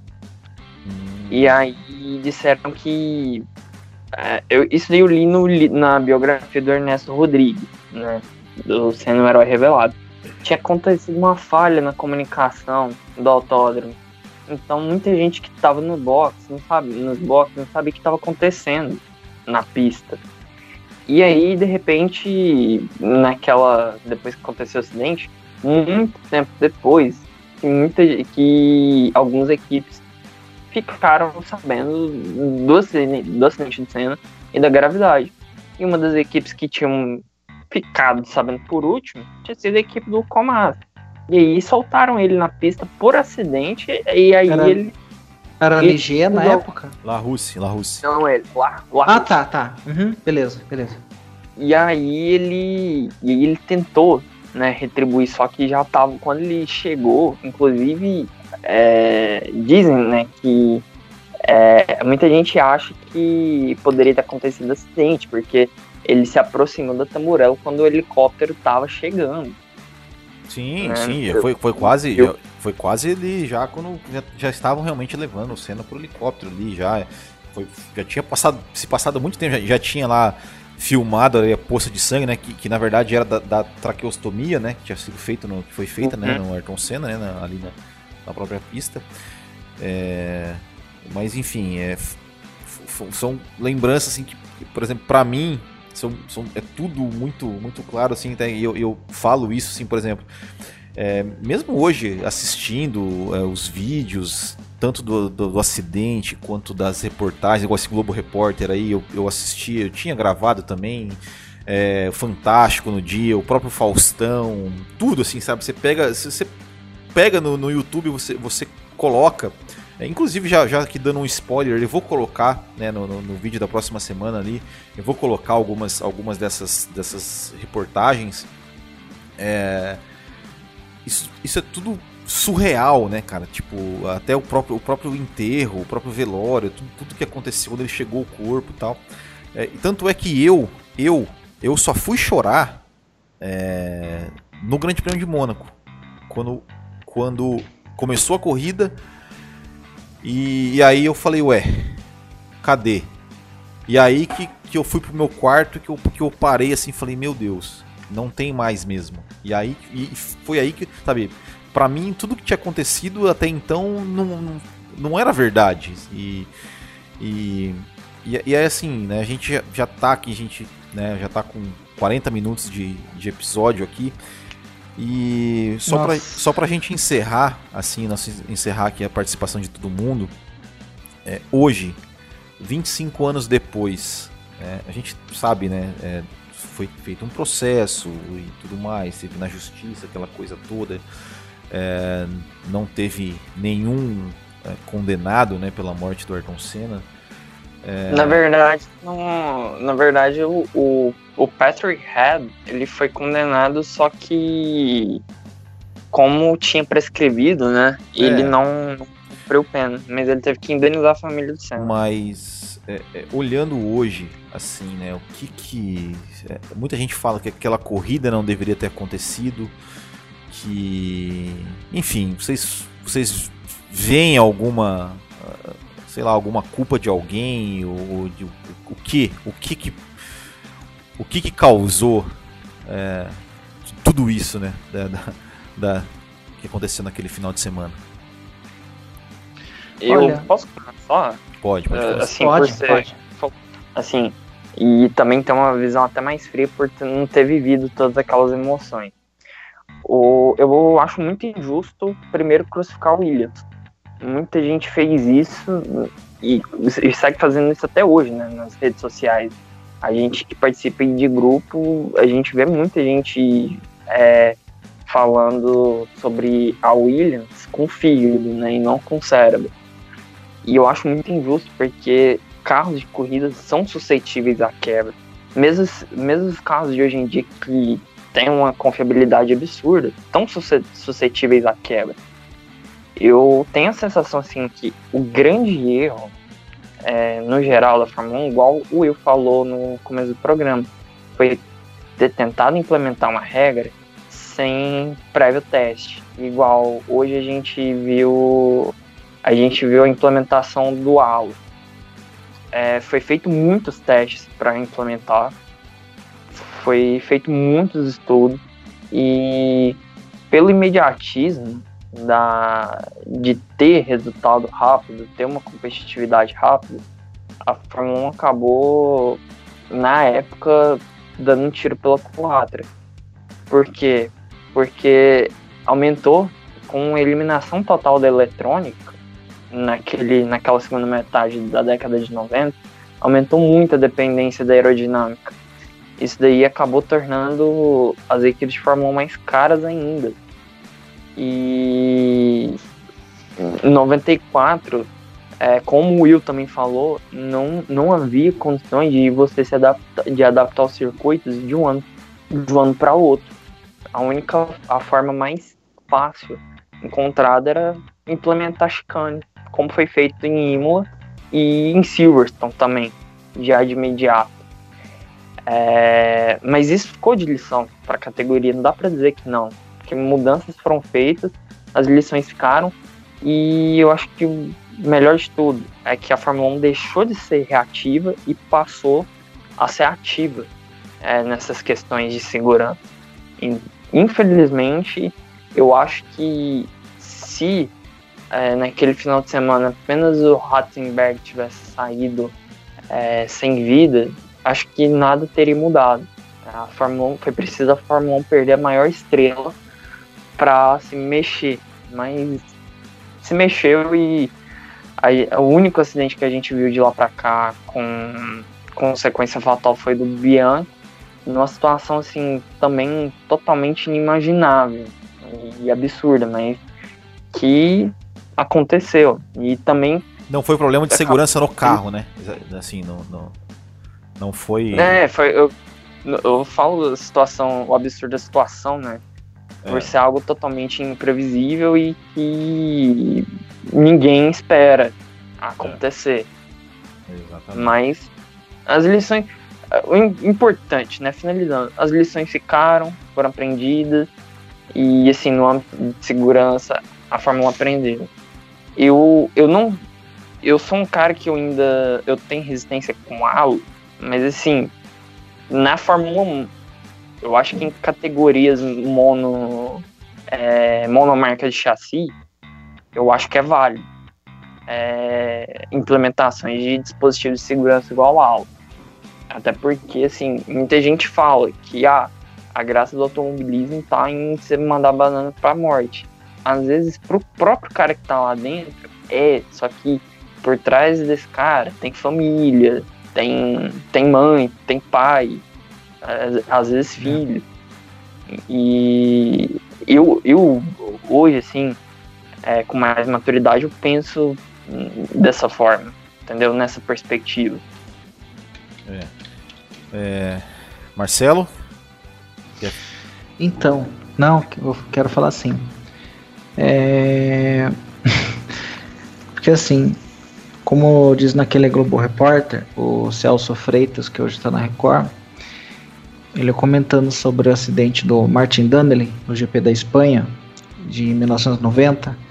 E aí disseram que. É, eu, isso daí eu li no, na biografia do Ernesto Rodrigues, né? Do sendo um herói revelado. Tinha acontecido uma falha na comunicação do autódromo. Então muita gente que estava no box, não sabe, nos boxes, não sabia o que estava acontecendo na pista. E aí, de repente, naquela. Depois que aconteceu o acidente, muito tempo depois, que, muita, que algumas equipes ficaram sabendo do acidente, do acidente de cena e da gravidade. E uma das equipes que tinham ficado sabendo por último tinha sido a equipe do Comas. E aí soltaram ele na pista por acidente, e aí Era... ele era Ligier na época? La Russe, La Russe. Não, ele. La, La ah, tá, tá. Uhum, beleza, beleza. E aí ele. E aí ele tentou, né, retribuir, só que já tava. Quando ele chegou, inclusive, é, dizem, né, que é, muita gente acha que poderia ter acontecido acidente, porque ele se aproximou da Tamburello quando o helicóptero tava chegando. Sim, né? sim, foi, foi quase. Eu, foi quase ali já quando já, já estavam realmente levando o Senna pro helicóptero ali, já. Foi, já tinha passado, se passado muito tempo, já, já tinha lá filmado a poça de sangue, né? Que, que na verdade era da, da, traqueostomia, né? Que tinha sido feito no, que foi feita, né, uhum. né? No Ayrton Senna, né? Na, ali na, na, própria pista. É, mas enfim, é, são lembranças assim que, por exemplo, para mim são, são, é tudo muito muito claro assim. Tá? Eu, eu falo isso assim, por exemplo. É, mesmo hoje, assistindo é, os vídeos, tanto do, do, do, acidente quanto das reportagens, igual esse Globo Repórter aí, eu, eu assisti, eu tinha gravado também. É, Fantástico no dia, o próprio Faustão, tudo assim, sabe? Você pega, você pega no, no YouTube, você, você coloca. É, inclusive, já, já aqui dando um spoiler, eu vou colocar né, no, no, no, vídeo da próxima semana ali, eu vou colocar algumas, algumas dessas, dessas reportagens. É, isso, isso é tudo surreal, né, cara? Tipo, até o próprio, o próprio enterro, o próprio velório, tudo, tudo que aconteceu quando ele chegou o corpo e tal. É, tanto é que eu, eu, eu só fui chorar é, no Grande Prêmio de Mônaco. Quando, quando começou a corrida. E, e, aí eu falei, ué, cadê? E aí que, que eu fui pro meu quarto que eu, que eu parei assim falei, meu Deus, não tem mais mesmo. E aí e foi aí que, sabe, para mim tudo que tinha acontecido até então não, não, era verdade. E, e, e, e é assim, né? A gente já, já tá aqui, a gente né, já tá com 40 minutos de, de episódio aqui. E só para só pra gente encerrar, assim, nós encerrar aqui a participação de todo mundo, é, hoje, 25 anos depois, é, a gente sabe, né? É, foi feito um processo e tudo mais, teve na justiça aquela coisa toda. É, não teve nenhum é, condenado né, pela morte do Ayrton Senna. É... Na verdade, não, na verdade o, o, o, Patrick Head ele foi condenado, só que como tinha prescrevido, né? Ele é. não cumpriu pena, mas ele teve que indenizar a família do Senna. Mas é, é, olhando hoje, assim, né? O que que é, muita gente fala que aquela corrida não deveria ter acontecido, que, enfim, vocês vocês veem alguma sei lá, alguma culpa de alguém, ou de, o, o que, o que que, o que que causou é, tudo isso, né, da, da, da, que aconteceu naquele final de semana? Eu Olha, posso só? Pode, pode. Uh, assim, pode, ser, pode. Assim, e também ter uma visão até mais fria por não ter vivido todas aquelas emoções. O, eu acho muito injusto, primeiro, crucificar o Williams muita gente fez isso e, e segue fazendo isso até hoje, né, nas redes sociais. A gente que participa de grupo, a gente vê muita gente é, falando sobre a Williams com fígado, né, e não com cérebro. E eu acho muito injusto porque carros de corrida são suscetíveis à quebra. Mesmo, mesmo os carros de hoje em dia que têm uma confiabilidade absurda, estão suscetíveis à quebra eu tenho a sensação assim que o grande erro, é, no geral da Fórmula 1, igual o Will falou no começo do programa, foi ter tentado implementar uma regra sem prévio teste. Igual hoje a gente viu a gente viu a implementação do halo. É, foi feito muitos testes para implementar, foi feito muitos estudos e pelo imediatismo da, de ter resultado rápido, ter uma competitividade rápida, a Fórmula 1 acabou, na época, dando um tiro pela culatra. Por quê? Porque aumentou com eliminação total da eletrônica naquele, naquela segunda metade da década de 90, aumentou muito a dependência da aerodinâmica. Isso daí acabou tornando as equipes de Fórmula 1 mais caras ainda. E em 94, é, como o Will também falou, não, não havia condições de você se adaptar, de adaptar os circuitos de um ano, de um ano para outro. A única, a forma mais fácil encontrada era implementar chicane, como foi feito em Imola e em Silverstone também, já de imediato. É, mas isso ficou de lição para a categoria, não dá para dizer que não que mudanças foram feitas, as lições ficaram, e eu acho que o melhor de tudo é que a Fórmula 1 deixou de ser reativa e passou a ser ativa é, nessas questões de segurança. E, infelizmente, eu acho que se é, naquele final de semana apenas o Ratzenberg tivesse saído é, sem vida, acho que nada teria mudado. A Fórmula 1, foi preciso a Fórmula 1 perder a maior estrela para se mexer, mas se mexeu e aí, o único acidente que a gente viu de lá para cá com consequência fatal foi do Bianchi, numa situação assim também totalmente inimaginável e absurda, mas que aconteceu e também não foi problema de segurança no carro, né? Assim, não, não, não foi. É, foi. Eu, eu falo a situação, o absurdo da situação, né? Por é. ser algo totalmente imprevisível e que ninguém espera acontecer. É. Mas as lições. O importante, né? Finalizando, as lições ficaram, foram aprendidas, e assim, no âmbito de segurança, a Fórmula 1 aprendeu. Eu, eu não. Eu sou um cara que eu ainda. Eu tenho resistência com halo, mas assim, na Fórmula 1, eu acho que em categorias mono, é, monomarca de chassi, eu acho que é válido. é, implementações de dispositivos de segurança igual a auto. Até porque, assim, muita gente fala que ah, a graça do automobilismo tá em você mandar banana pra morte. Às vezes, pro próprio cara que tá lá dentro, é, só que por trás desse cara tem família, tem, tem mãe, tem pai, às vezes filho. E eu, eu hoje, assim, é, com mais maturidade, eu penso dessa forma, entendeu? Nessa perspectiva. É. É... Marcelo? Então, não, eu quero falar assim. É... Porque assim, como diz naquele Globo Repórter, o Celso Freitas, que hoje está na Record, ele comentando sobre o acidente do Martin Donnelly no GP da Espanha de 1990.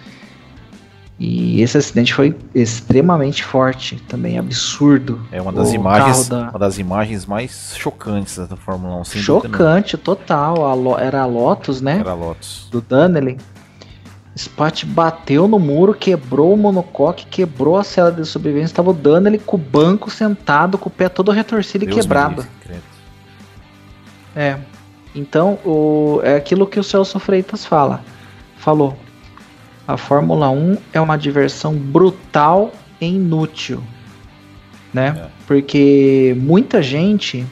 E esse acidente foi extremamente forte, também absurdo. É uma das o imagens, da... uma das imagens mais chocantes da Fórmula 1. Chocante, total. A era a Lotus, né? Era a Lotus. Do Donnelly. Spot bateu no muro, quebrou o monocoque, quebrou a cela de sobrevivência. Estava o Donnelly com o banco sentado, com o pé todo retorcido Deus e quebrado. É. Então, o, é aquilo que o Celso Freitas fala. Falou. A Fórmula 1 é uma diversão brutal e inútil. Né? É. Porque muita gente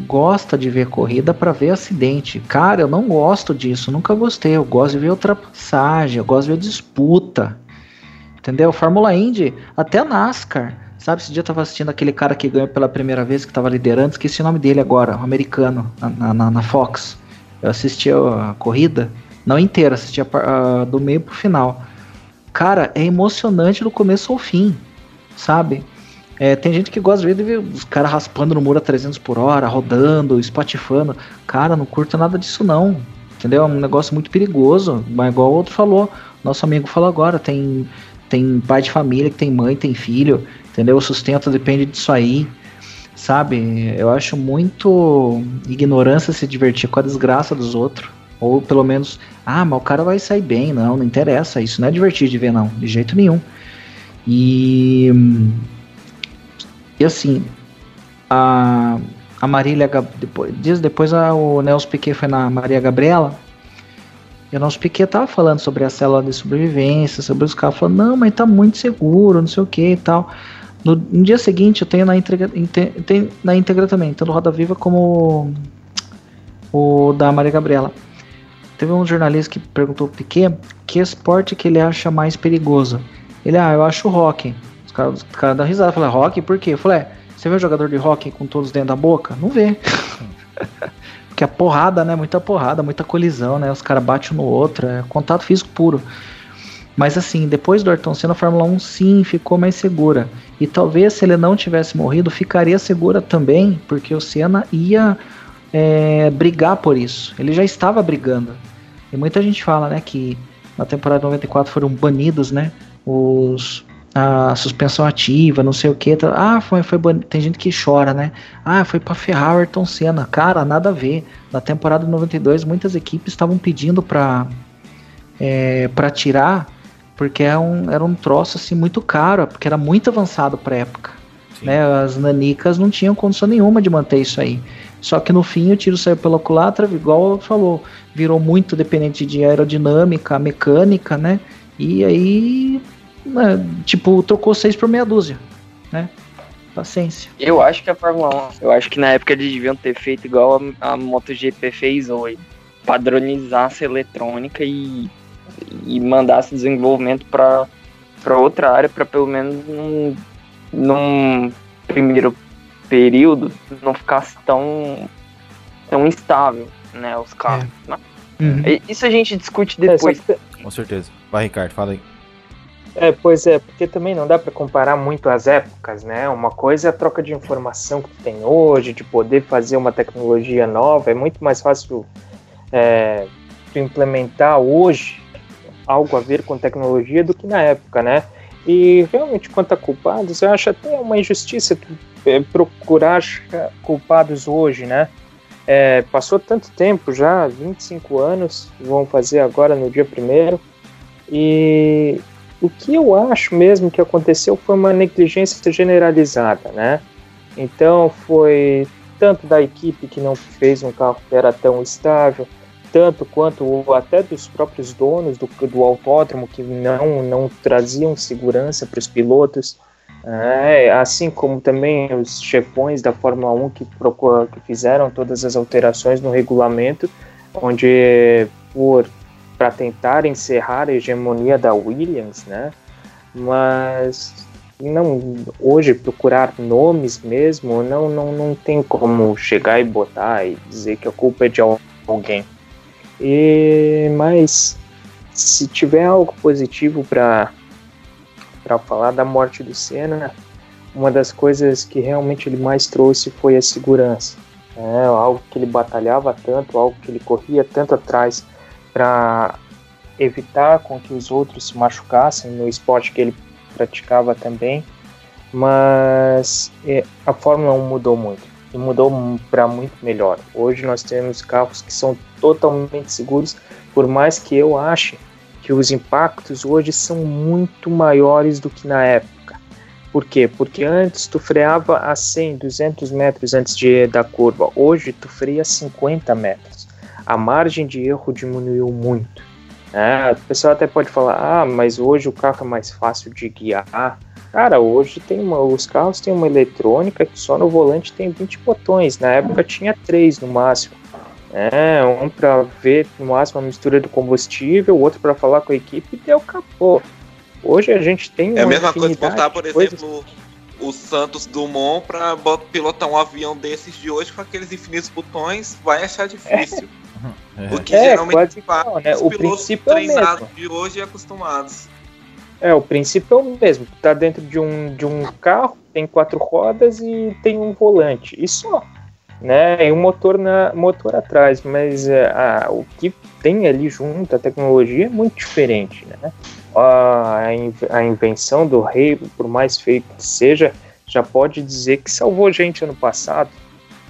gosta de ver corrida para ver acidente. Cara, eu não gosto disso, nunca gostei. Eu gosto de ver ultrapassagem, eu gosto de ver disputa. Entendeu? Fórmula Indy, até NASCAR. Sabe, esse dia eu tava assistindo aquele cara que ganhou pela primeira vez, que tava liderando, esqueci o nome dele agora, um americano, na, na, na Fox. Eu assisti a corrida, não inteira, assisti a, a, do meio pro final. Cara, é emocionante do começo ao fim, sabe? É, tem gente que gosta de ver os caras raspando no muro a 300 por hora, rodando, espatifando. Cara, não curto nada disso não. Entendeu? É um negócio muito perigoso. Mas igual o outro falou, nosso amigo falou agora, tem, tem pai de família que tem mãe, tem filho, entendeu? O sustento depende disso aí. Sabe? Eu acho muito ignorância se divertir com a desgraça dos outros. Ou pelo menos, ah, mas o cara vai sair bem. Não, não interessa. Isso não é divertido de ver, não. De jeito nenhum. E e assim, a, a Marília, depois, dias depois a, o Nelson Piquet foi na Maria Gabriela, e o Nelson Piquet tava falando sobre a célula de sobrevivência, sobre os carros, falando, não, mas tá muito seguro, não sei o que e tal. No, no, dia seguinte eu tenho na íntegra, tenho na íntegra também, tanto Roda Viva como o, o da Maria Gabriela. Teve um jornalista que perguntou pro Piquet que esporte que ele acha mais perigoso. Ele, ah, eu acho o rock caras cara dão risada. Fala, rock, por quê? Eu falei, é, você vê um jogador de rock com todos dentro da boca? Não vê. Porque a porrada, né? Muita porrada, muita colisão, né? Os caras batem um no outro, é contato físico puro. Mas assim, depois do Ayrton Senna, a Fórmula 1 sim ficou mais segura. E talvez se ele não tivesse morrido, ficaria segura também, porque o Senna ia é, brigar por isso. Ele já estava brigando. E muita gente fala, né, que na temporada 94 foram banidos, né, os a suspensão ativa, não sei o que. Tá, ah, foi, foi tem gente que chora, né? Ah, foi para ferrar o Ayrton Senna. Cara, nada a ver. Na temporada de 92, muitas equipes estavam pedindo para é, para tirar, porque era é um, era um troço assim muito caro, porque era muito avançado para época. Né? As nanicas não tinham condição nenhuma de manter isso aí. Só que no fim o tiro saiu pela culatra, igual falou, virou muito dependente de aerodinâmica, mecânica, né? E aí tipo, trocou seis por meia dúzia, né? Paciência. Eu acho que a Fórmula 1, eu acho que na época eles deviam ter feito igual a, a MotoGP fez hoje. Padronizasse a eletrônica e, e mandasse desenvolvimento para outra área, para pelo menos num, num primeiro período não ficasse tão, tão instável, né, os carros. É. Uhum. Isso a gente discute é, depois. É, que... Com certeza. Vai, Ricardo, fala aí. É, pois é, porque também não dá para comparar muito as épocas, né? Uma coisa é a troca de informação que tem hoje, de poder fazer uma tecnologia nova, é muito mais fácil é, implementar hoje algo a ver com tecnologia do que na época, né? E realmente, quanto a culpados, eu acho até uma injustiça é, procurar culpados hoje, né? É, passou tanto tempo já, 25 anos, vão fazer agora no dia primeiro, e o que eu acho mesmo que aconteceu foi uma negligência generalizada, né? Então foi tanto da equipe que não fez um carro que era tão estável, tanto quanto até dos próprios donos do, do autódromo que não, não traziam segurança para os pilotos. É, assim como também os chefões da Fórmula 1 que, procura, que fizeram todas as alterações no regulamento, onde por para tentar encerrar a hegemonia da Williams, né? Mas não hoje procurar nomes mesmo não não, não tem como chegar e botar e dizer que a culpa é de alguém. E mas se tiver algo positivo para para falar da morte do Senna, uma das coisas que realmente ele mais trouxe foi a segurança. É, algo que ele batalhava tanto, algo que ele corria tanto atrás para evitar com que os outros se machucassem no esporte que ele praticava também. Mas é, a Fórmula 1 mudou muito e mudou para muito melhor. Hoje nós temos carros que são totalmente seguros, por mais que eu ache que os impactos hoje são muito maiores do que na época. Por quê? Porque antes tu freava a 100, 200 metros antes de da curva. Hoje tu freia a 50 metros. A margem de erro diminuiu muito. É, o pessoal até pode falar, ah, mas hoje o carro é mais fácil de guiar. Cara, hoje tem uma, os carros têm uma eletrônica que só no volante tem 20 botões. Na época tinha 3 no máximo. É, um para ver no máximo a mistura do combustível, o outro para falar com a equipe e deu capô. Hoje a gente tem É a mesma coisa botar, por exemplo, o Santos Dumont para pilotar um avião desses de hoje com aqueles infinitos botões, vai achar difícil. É. O que é, geralmente faz né? o princípio treinados é o mesmo. de hoje e acostumados. É, o princípio é o mesmo. Tu tá dentro de um, de um carro, tem quatro rodas e tem um volante. E só né? E um motor, na, motor atrás, mas é, a, o que tem ali junto, a tecnologia é muito diferente, né? A, a invenção do rei, por mais feio que seja, já pode dizer que salvou gente ano passado.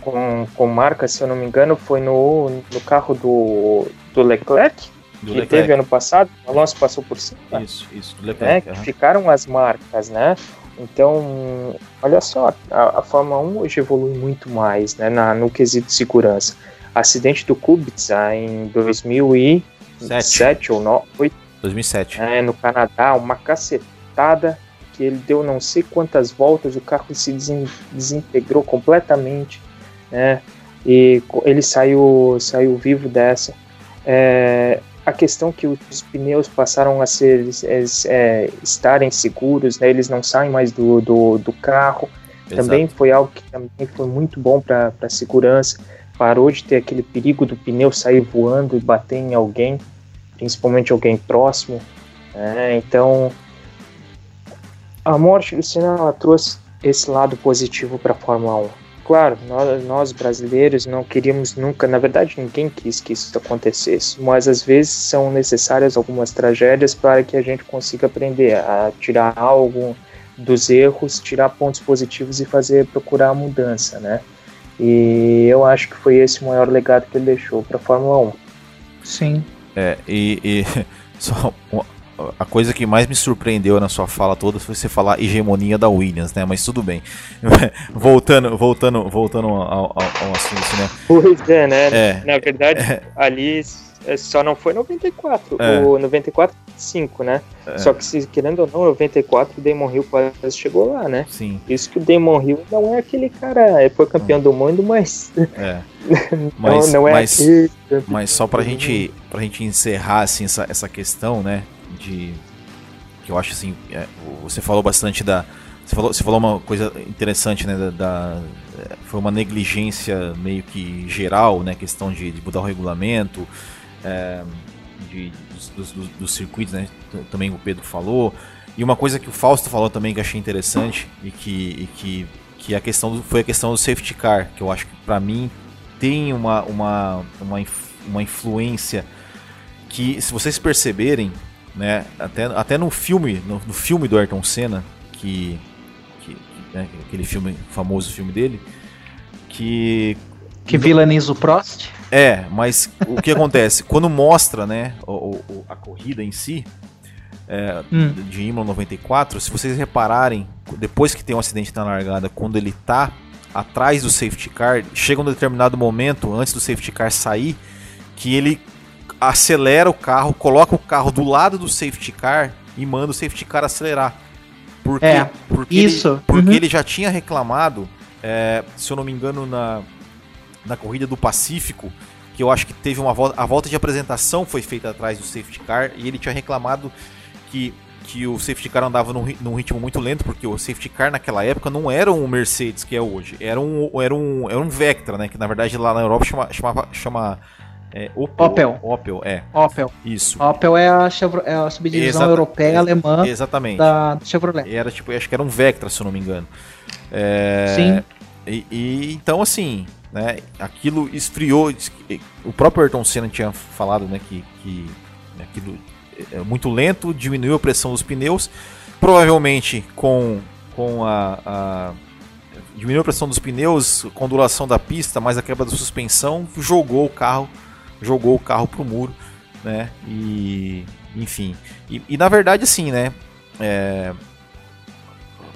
Com, com marca, se eu não me engano, foi no, no carro do, do Leclerc, do que Leclerc. teve ano passado, o Alonso passou por cima. Isso, isso, do Leclerc. Né? Uhum. Ficaram as marcas, né? Então, olha só, a, a Fórmula 1 hoje evolui muito mais né, na, no quesito de segurança. Acidente do Kubica em 2007 ou 2008, 2007. É, no Canadá, uma cacetada que ele deu não sei quantas voltas, o carro se desintegrou completamente, né? E ele saiu, saiu vivo dessa. É, a questão que os pneus passaram a ser é, estarem seguros, né, eles não saem mais do, do, do carro. Exato. Também foi algo que também foi muito bom para a segurança. Parou de ter aquele perigo do pneu sair voando e bater em alguém, principalmente alguém próximo. Né? Então, a morte do Senna trouxe esse lado positivo para a Fórmula 1 claro, nós, nós, brasileiros não queríamos nunca, na verdade ninguém quis que isso acontecesse, mas às vezes são necessárias algumas tragédias para que a gente consiga aprender a tirar algo dos erros, tirar pontos positivos e fazer procurar a mudança, né? E eu acho que foi esse o maior legado que ele deixou para a Fórmula 1. Sim. É, e, e só a coisa que mais me surpreendeu na sua fala toda foi você falar hegemonia da Williams, né? Mas tudo bem. voltando, voltando, voltando ao, ao, ao assunto, né? Pois é, né? É. Na verdade, é. ali é, só não foi 94. É. O 94 5, né? É. Só que se querendo ou não, 94 o Damon Hill quase chegou lá, né? Sim. Isso que o Damon Hill não é aquele cara, é foi campeão do mundo, mas é. mas, não, não é mas, aquele... mas só pra gente pra gente encerrar assim essa, essa questão, né? De que eu acho assim, é, você falou bastante da você falou, você falou uma coisa interessante, né? Da, da, é, foi uma negligência meio que geral, né? Questão de, de mudar o regulamento, é, de, dos, dos, dos, circuitos, né? Também o Pedro falou. E uma coisa que o Fausto falou também que achei interessante e que, e que, que a questão do, foi a questão do safety car, que eu acho que para mim tem uma, uma, uma, uma influência que, se vocês perceberem, né? Até, até no filme, no, no filme do Ayrton Senna, que, que né, aquele filme famoso filme dele, que que vilaniza o Prost? É, mas o que acontece quando mostra, né, o, o, a corrida em si, é, hum. de Imola 94, se vocês repararem, depois que tem um acidente na largada, quando ele tá atrás do safety car, chega um determinado momento, antes do safety car sair, que ele acelera o carro, coloca o carro do lado do safety car e manda o safety car acelerar. Porque, é, porque isso. Ele, porque uhum. ele já tinha reclamado, é, se eu não me engano, na, na corrida do Pacífico, que eu acho que teve uma volta, a volta de apresentação foi feita atrás do safety car e ele tinha reclamado que, que o safety car andava num, num, ritmo muito lento, porque o safety car naquela época não era um Mercedes que é hoje, era um, era um, era um Vectra, né? Que na verdade lá na Europa chama, chama, chama é, Opel, Opel. Opel, é. Opel. Isso. Opel é a, Chevro, é a subdivisão Exata, europeia ex alemã exatamente. da Chevrolet. Era tipo, acho que era um Vectra, se eu não me engano. É, Sim. E, e, então assim, né, aquilo esfriou. O próprio Ayrton Senna tinha falado, né, que, que aquilo é muito lento, diminuiu a pressão dos pneus, provavelmente com com a, a diminuiu a pressão dos pneus, com a ondulação da pista, mais a quebra da suspensão, jogou o carro jogou o carro pro muro, né? E enfim, e, e na verdade assim, né? É,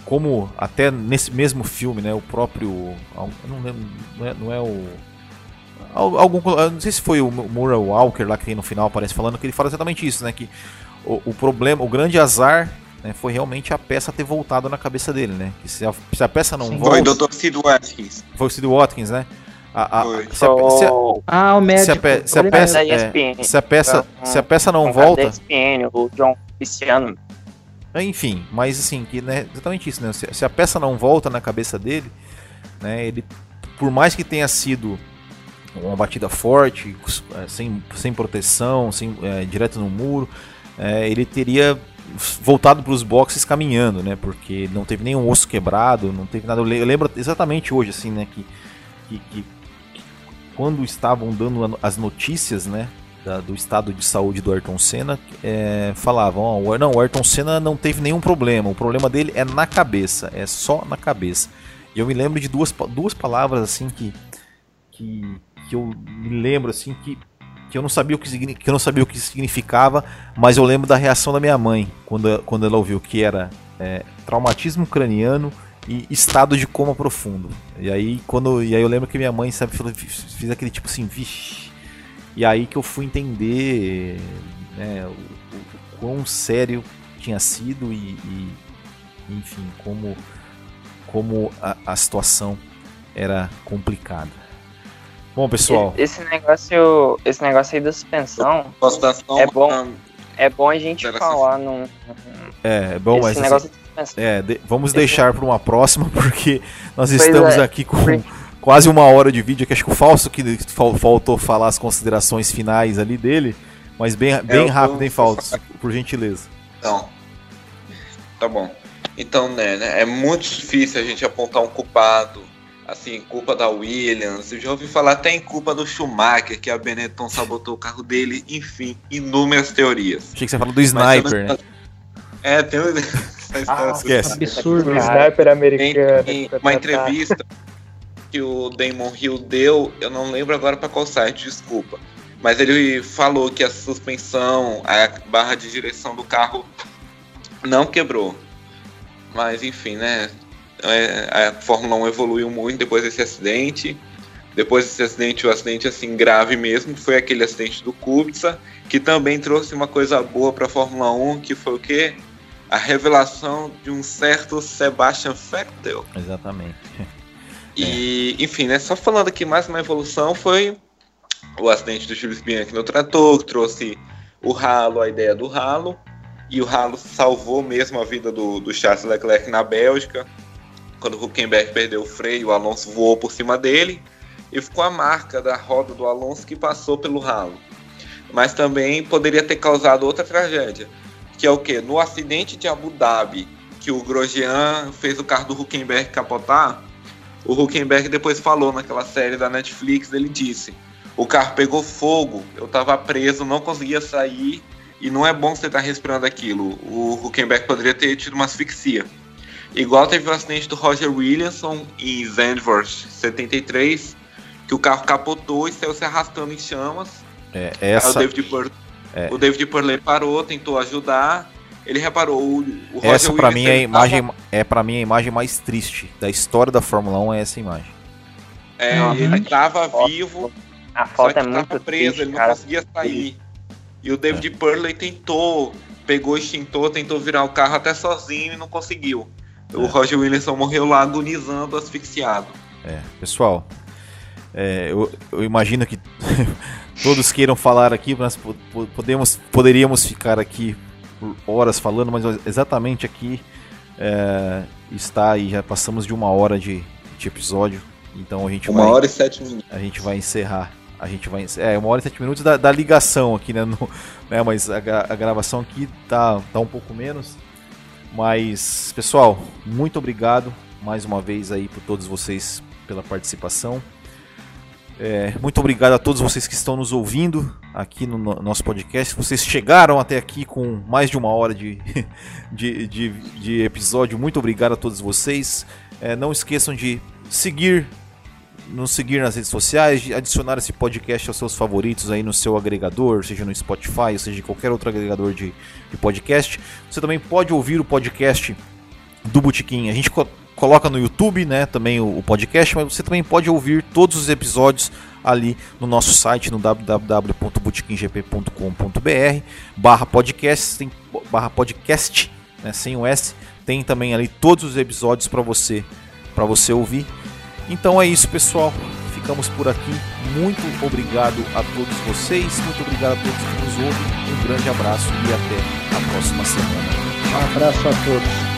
como até nesse mesmo filme, né? O próprio, não lembro, não é, não é o algum, não sei se foi o Mura Walker lá que tem no final aparece falando que ele fala exatamente isso, né? Que o, o problema, o grande azar né, foi realmente a peça ter voltado na cabeça dele, né? Que se a, se a peça não Sim. volta. Foi o Dr. Sid Watkins. Foi o Sid Watkins, né? A, a, se a, se a, ah, o médico. Se a, pe, se a peça, é, se a peça, se a peça não volta. ESPN, o John Cristiano. Enfim, mas assim, que né, exatamente isso, né? Se, se, a peça não volta na cabeça dele, né? Ele, por mais que tenha sido uma batida forte, é, sem, sem proteção, sem, é, direto no muro, é, ele teria voltado para os boxes caminhando, né? Porque não teve nenhum osso quebrado, não teve nada. Eu lembro exatamente hoje, assim, né? Que, que, que quando estavam dando as notícias, né, da, do estado de saúde do Ayrton Senna, é, falavam, não, o Ayrton Senna não teve nenhum problema, o problema dele é na cabeça, é só na cabeça. E eu me lembro de duas, duas palavras assim que, que, que eu me lembro assim que, que eu não sabia o que, que eu não sabia o que significava, mas eu lembro da reação da minha mãe quando, quando ela ouviu que era é, traumatismo craniano e estado de coma profundo. E aí quando e aí eu lembro que minha mãe sabe fiz aquele tipo assim, vixe. E aí que eu fui entender né, o, o, quão sério tinha sido e, e enfim, como como a, a, situação era complicada. Bom, pessoal. Esse negócio, esse negócio aí da suspensão é bom. É bom a gente falar num. É, é bom, esse mas. Negócio assim, é, de, vamos deixar para uma próxima, porque nós pois estamos é. aqui com quase uma hora de vídeo, que acho que o Falso que faltou falar as considerações finais ali dele, mas bem, é, bem é, rápido, hein, Falso, por gentileza. Então, tá bom. Então, né, né, é muito difícil a gente apontar um culpado, assim, culpa da Williams, eu já ouvi falar até em culpa do Schumacher, que a Benetton sabotou o carro dele, enfim, inúmeras teorias. Achei que você falou do Sniper, né? É, tem ah, esquece. Absurdo. Sniper americano. Em, uma entrevista que o Damon Hill deu, eu não lembro agora para qual site, desculpa. Mas ele falou que a suspensão, a barra de direção do carro não quebrou. Mas enfim, né? É, a Fórmula 1 evoluiu muito depois desse acidente. Depois desse acidente, o acidente assim grave mesmo, foi aquele acidente do Kubica, que também trouxe uma coisa boa para a Fórmula 1, que foi o quê? A revelação de um certo Sebastian Vettel. Exatamente. E, é. enfim, né, só falando aqui mais uma evolução, foi o acidente do Jules Bianchi no trator, que trouxe o ralo, a ideia do ralo, e o ralo salvou mesmo a vida do, do Charles Leclerc na Bélgica. Quando o Huckenberg perdeu o freio, o Alonso voou por cima dele, e ficou a marca da roda do Alonso que passou pelo ralo. Mas também poderia ter causado outra tragédia que é o que? No acidente de Abu Dhabi, que o Grosjean fez o carro do Huckenberg capotar, o Huckenberg depois falou naquela série da Netflix, ele disse: "O carro pegou fogo, eu estava preso, não conseguia sair e não é bom você estar tá respirando aquilo. O Huckenberg poderia ter tido uma asfixia. Igual teve o acidente do Roger Williamson em Zandvoort 73, que o carro capotou e saiu se arrastando em chamas. É, essa... Aí o David Purley é. O David Purley parou, tentou ajudar. ele reparou o, o Essa para mim é a imagem tava... é para mim a imagem mais triste da história da Fórmula 1 é essa imagem. É, uhum. ele estava vivo, a foto é muito preso, triste, ele cara. não conseguia sair. E o David é. Purley tentou, pegou o extintor, tentou virar o carro até sozinho e não conseguiu. É. O Roger Williamson morreu lá agonizando, asfixiado. É, pessoal, é, eu, eu, imagino que todos queiram falar aqui, mas podemos, poderíamos ficar aqui por horas falando, mas exatamente aqui é, está e já passamos de uma hora de, de episódio, então a gente uma vai, hora e sete minutos. A gente vai encerrar. A gente vai é uma hora e sete minutos da, da ligação aqui, né? No, né mas a, a gravação aqui tá, tá um pouco menos. Mas pessoal, muito obrigado mais uma vez aí por todos vocês pela participação. É, muito obrigado a todos vocês que estão nos ouvindo aqui no, no nosso podcast. Vocês chegaram até aqui com mais de uma hora de, de, de, de episódio. Muito obrigado a todos vocês. É, não esqueçam de seguir, nos seguir nas redes sociais, de adicionar esse podcast aos seus favoritos aí no seu agregador, seja no Spotify, seja em qualquer outro agregador de, de podcast. Você também pode ouvir o podcast do Botequim. A gente coloca no YouTube, né, também o, o, podcast, mas você também pode ouvir todos os episódios ali no nosso site no www.botequimgp.com.br barra podcast, tem barra podcast, né, sem o S, tem também ali todos os episódios para você para você ouvir. Então é isso, pessoal. Ficamos por aqui. Muito obrigado a todos vocês, muito obrigado a todos que nos ouvem. Um grande abraço e até a próxima semana. Um abraço a todos.